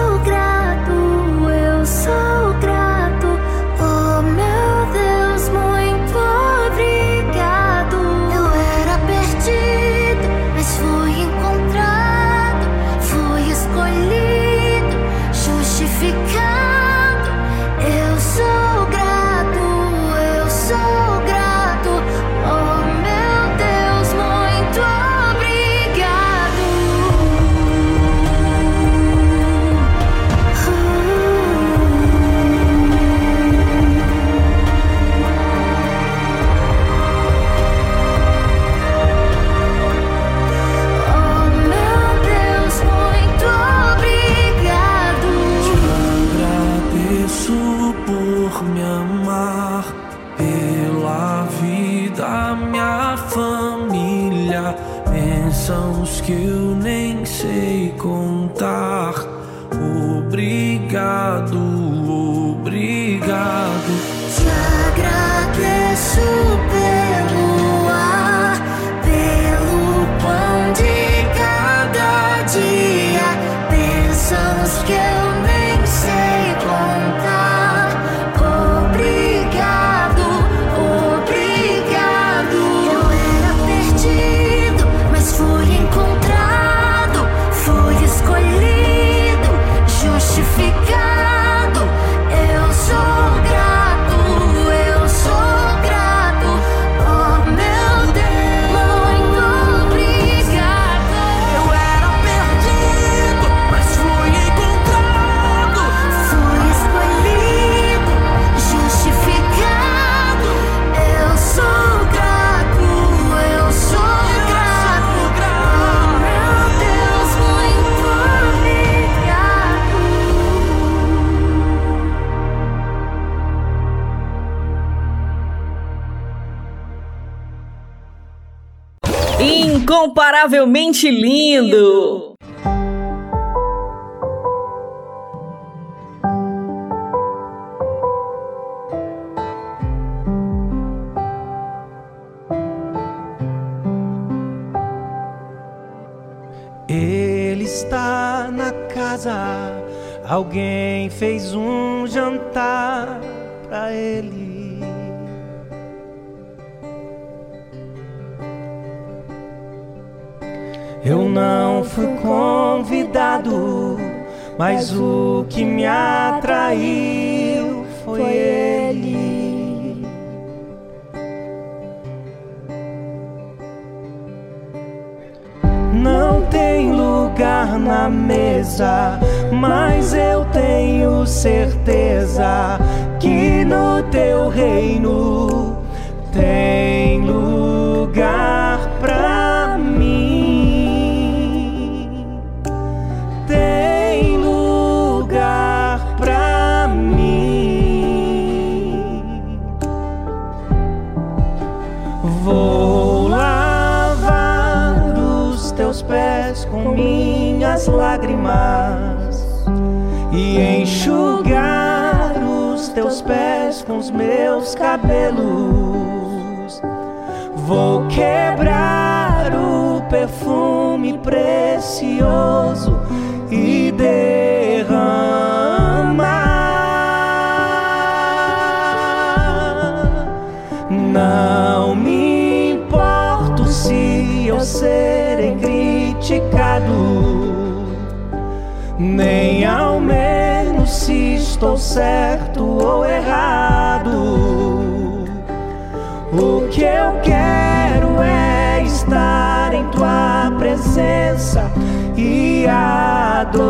Incomparavelmente lindo. Fui convidado, mas o que me atraiu foi ele. Não tem lugar na mesa, mas eu tenho certeza que no teu reino tem lugar minhas lágrimas e enxugar os teus pés com os meus cabelos. Vou quebrar o perfume precioso e derramar. Não me importo se eu serei criticado, nem ao menos se estou certo ou errado. O que eu quero é estar em tua presença e adorar.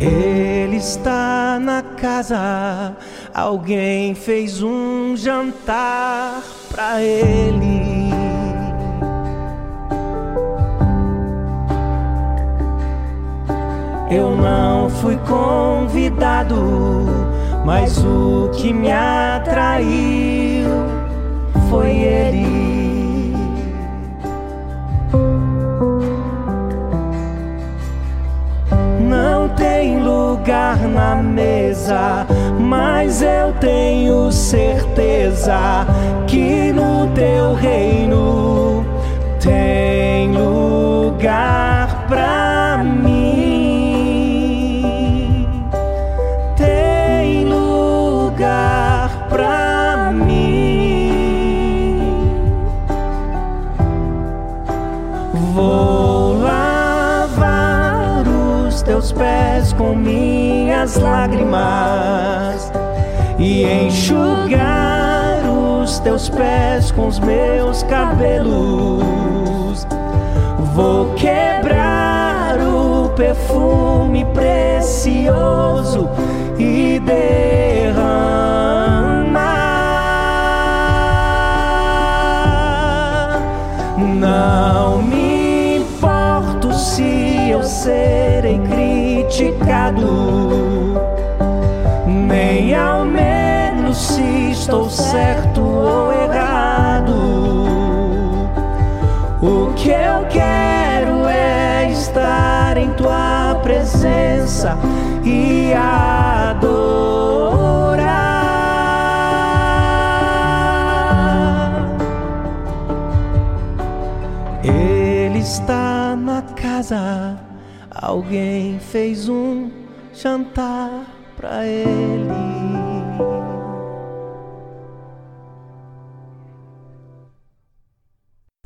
Ele está na casa, alguém fez um jantar pra ele. Eu não fui convidado, mas o que me atraiu foi ele. Não tem lugar na mesa, mas eu tenho certeza que no teu reino tem lugar pra mim. Tem lugar pra mim. Vou lavar os teus pés com minhas lágrimas e enxugar os teus pés com os meus cabelos. Vou quebrar o perfume precioso e derramar. Não me importa serei criticado, se estou certo ou errado. O que eu quero é estar em tua presença e adorar. Ele está na casa, alguém fez um jantar pra ele.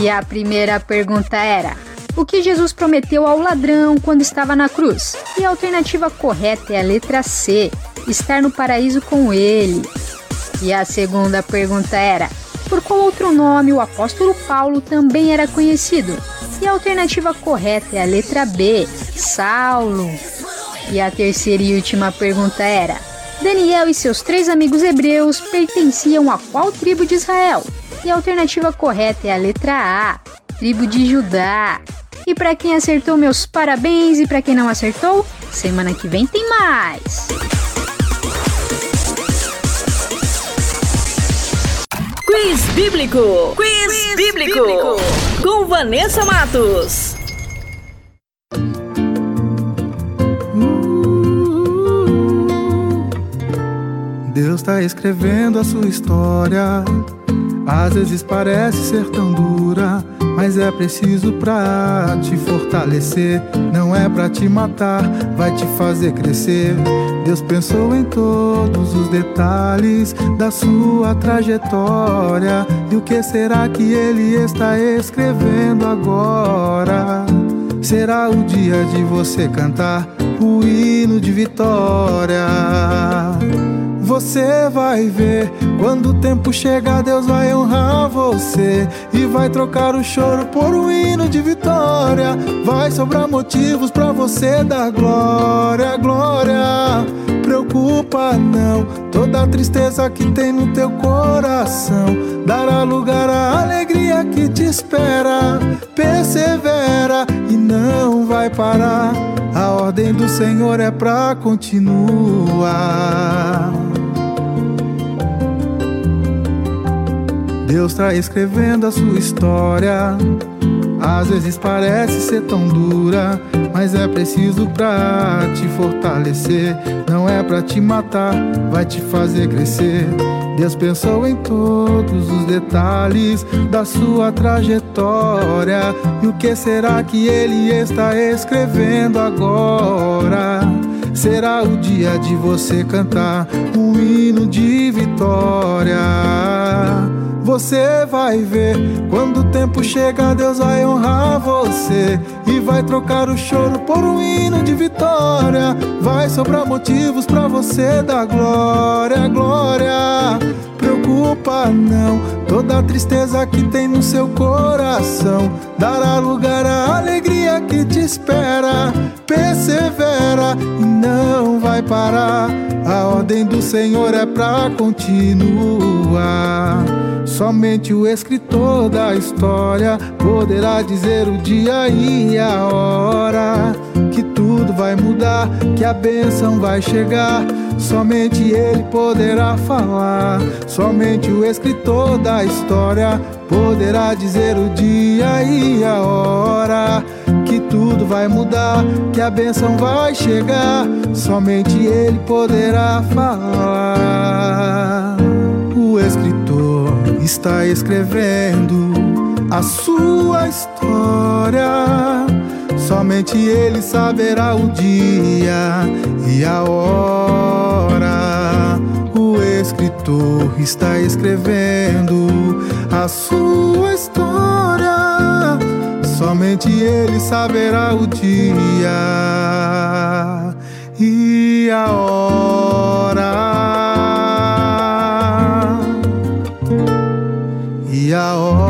E a primeira pergunta era: O que Jesus prometeu ao ladrão quando estava na cruz? E a alternativa correta é a letra C: estar no paraíso com ele. E a segunda pergunta era: Por qual outro nome o apóstolo Paulo também era conhecido? E a alternativa correta é a letra B: Saulo. E a terceira e última pergunta era: Daniel e seus três amigos hebreus pertenciam a qual tribo de Israel? E a alternativa correta é a letra A, tribo de Judá. E para quem acertou, meus parabéns, e para quem não acertou, semana que vem tem mais. Quiz Bíblico. Quiz, bíblico. Com Vanessa Matos. Deus tá escrevendo a sua história. Às vezes parece ser tão dura, mas é preciso pra te fortalecer. Não é pra te matar, vai te fazer crescer. Deus pensou em todos os detalhes da sua trajetória. E o que será que Ele está escrevendo agora? Será o dia de você cantar o hino de vitória. Você vai ver quando o tempo chegar, Deus vai honrar você e vai trocar o choro por um hino de vitória. Vai sobrar motivos pra você dar glória, glória. Preocupa não, toda a tristeza que tem no teu coração dará lugar à alegria que te espera. Persevera e não vai parar. A ordem do Senhor é pra continuar. Deus tá escrevendo a sua história. Às vezes parece ser tão dura, mas é preciso pra te fortalecer. Não é pra te matar, vai te fazer crescer. Deus pensou em todos os detalhes da sua trajetória. E o que será que Ele está escrevendo agora? Será o dia de você cantar um hino de vitória. Você vai ver quando o tempo chegar, Deus vai honrar você e vai trocar o choro por um hino de vitória. Vai sobrar motivos pra você dar glória, glória. Preocupa não, toda a tristeza que tem no seu coração dará lugar à alegria que te espera. Persevera e não vai parar. A ordem do Senhor é pra continuar. Somente o escritor da história poderá dizer o dia e a hora que tudo vai mudar, que a bênção vai chegar. Somente ele poderá falar. Somente o escritor da história poderá dizer o dia e a hora que tudo vai mudar, que a bênção vai chegar. Somente ele poderá falar. O escritor está escrevendo a sua história. Somente ele saberá o dia e a hora. Escritor está escrevendo a sua história. Somente Ele saberá o dia e a hora. E a hora.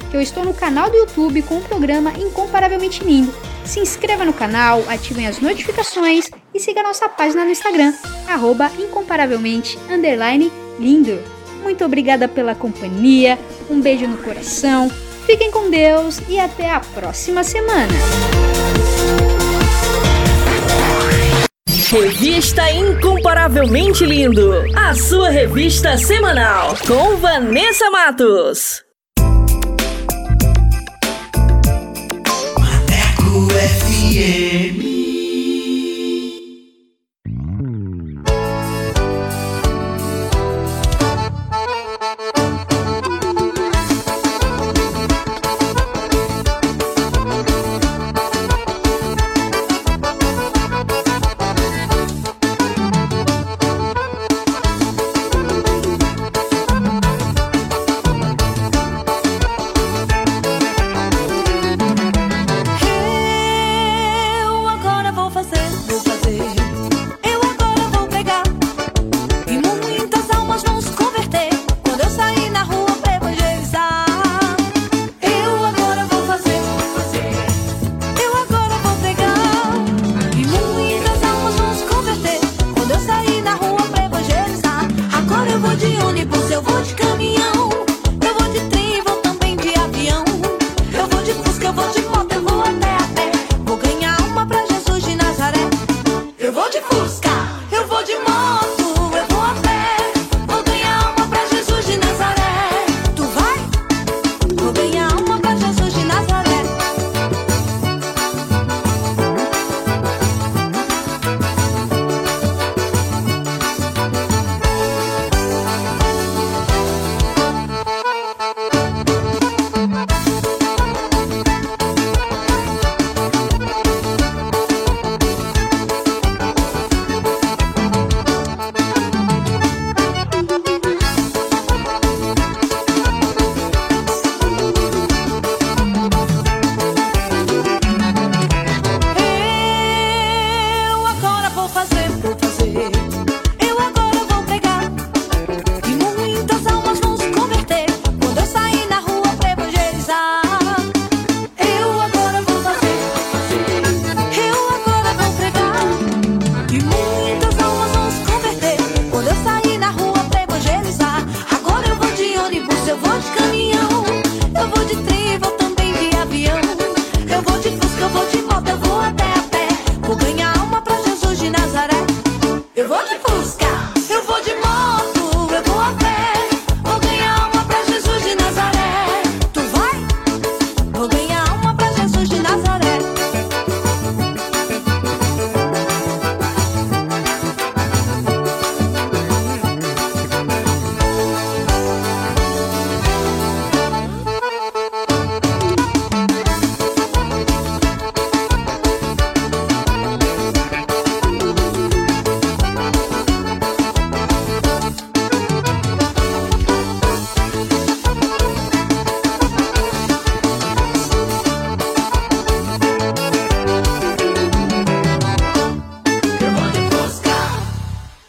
eu estou no canal do YouTube com o programa Incomparavelmente Lindo. Se inscreva no canal, ativem as notificações e siga nossa página no Instagram, arroba incomparavelmente lindo. Muito obrigada pela companhia, um beijo no coração, fiquem com Deus e até a próxima semana. Revista Incomparavelmente Lindo, a sua revista semanal com Vanessa Matos. FM.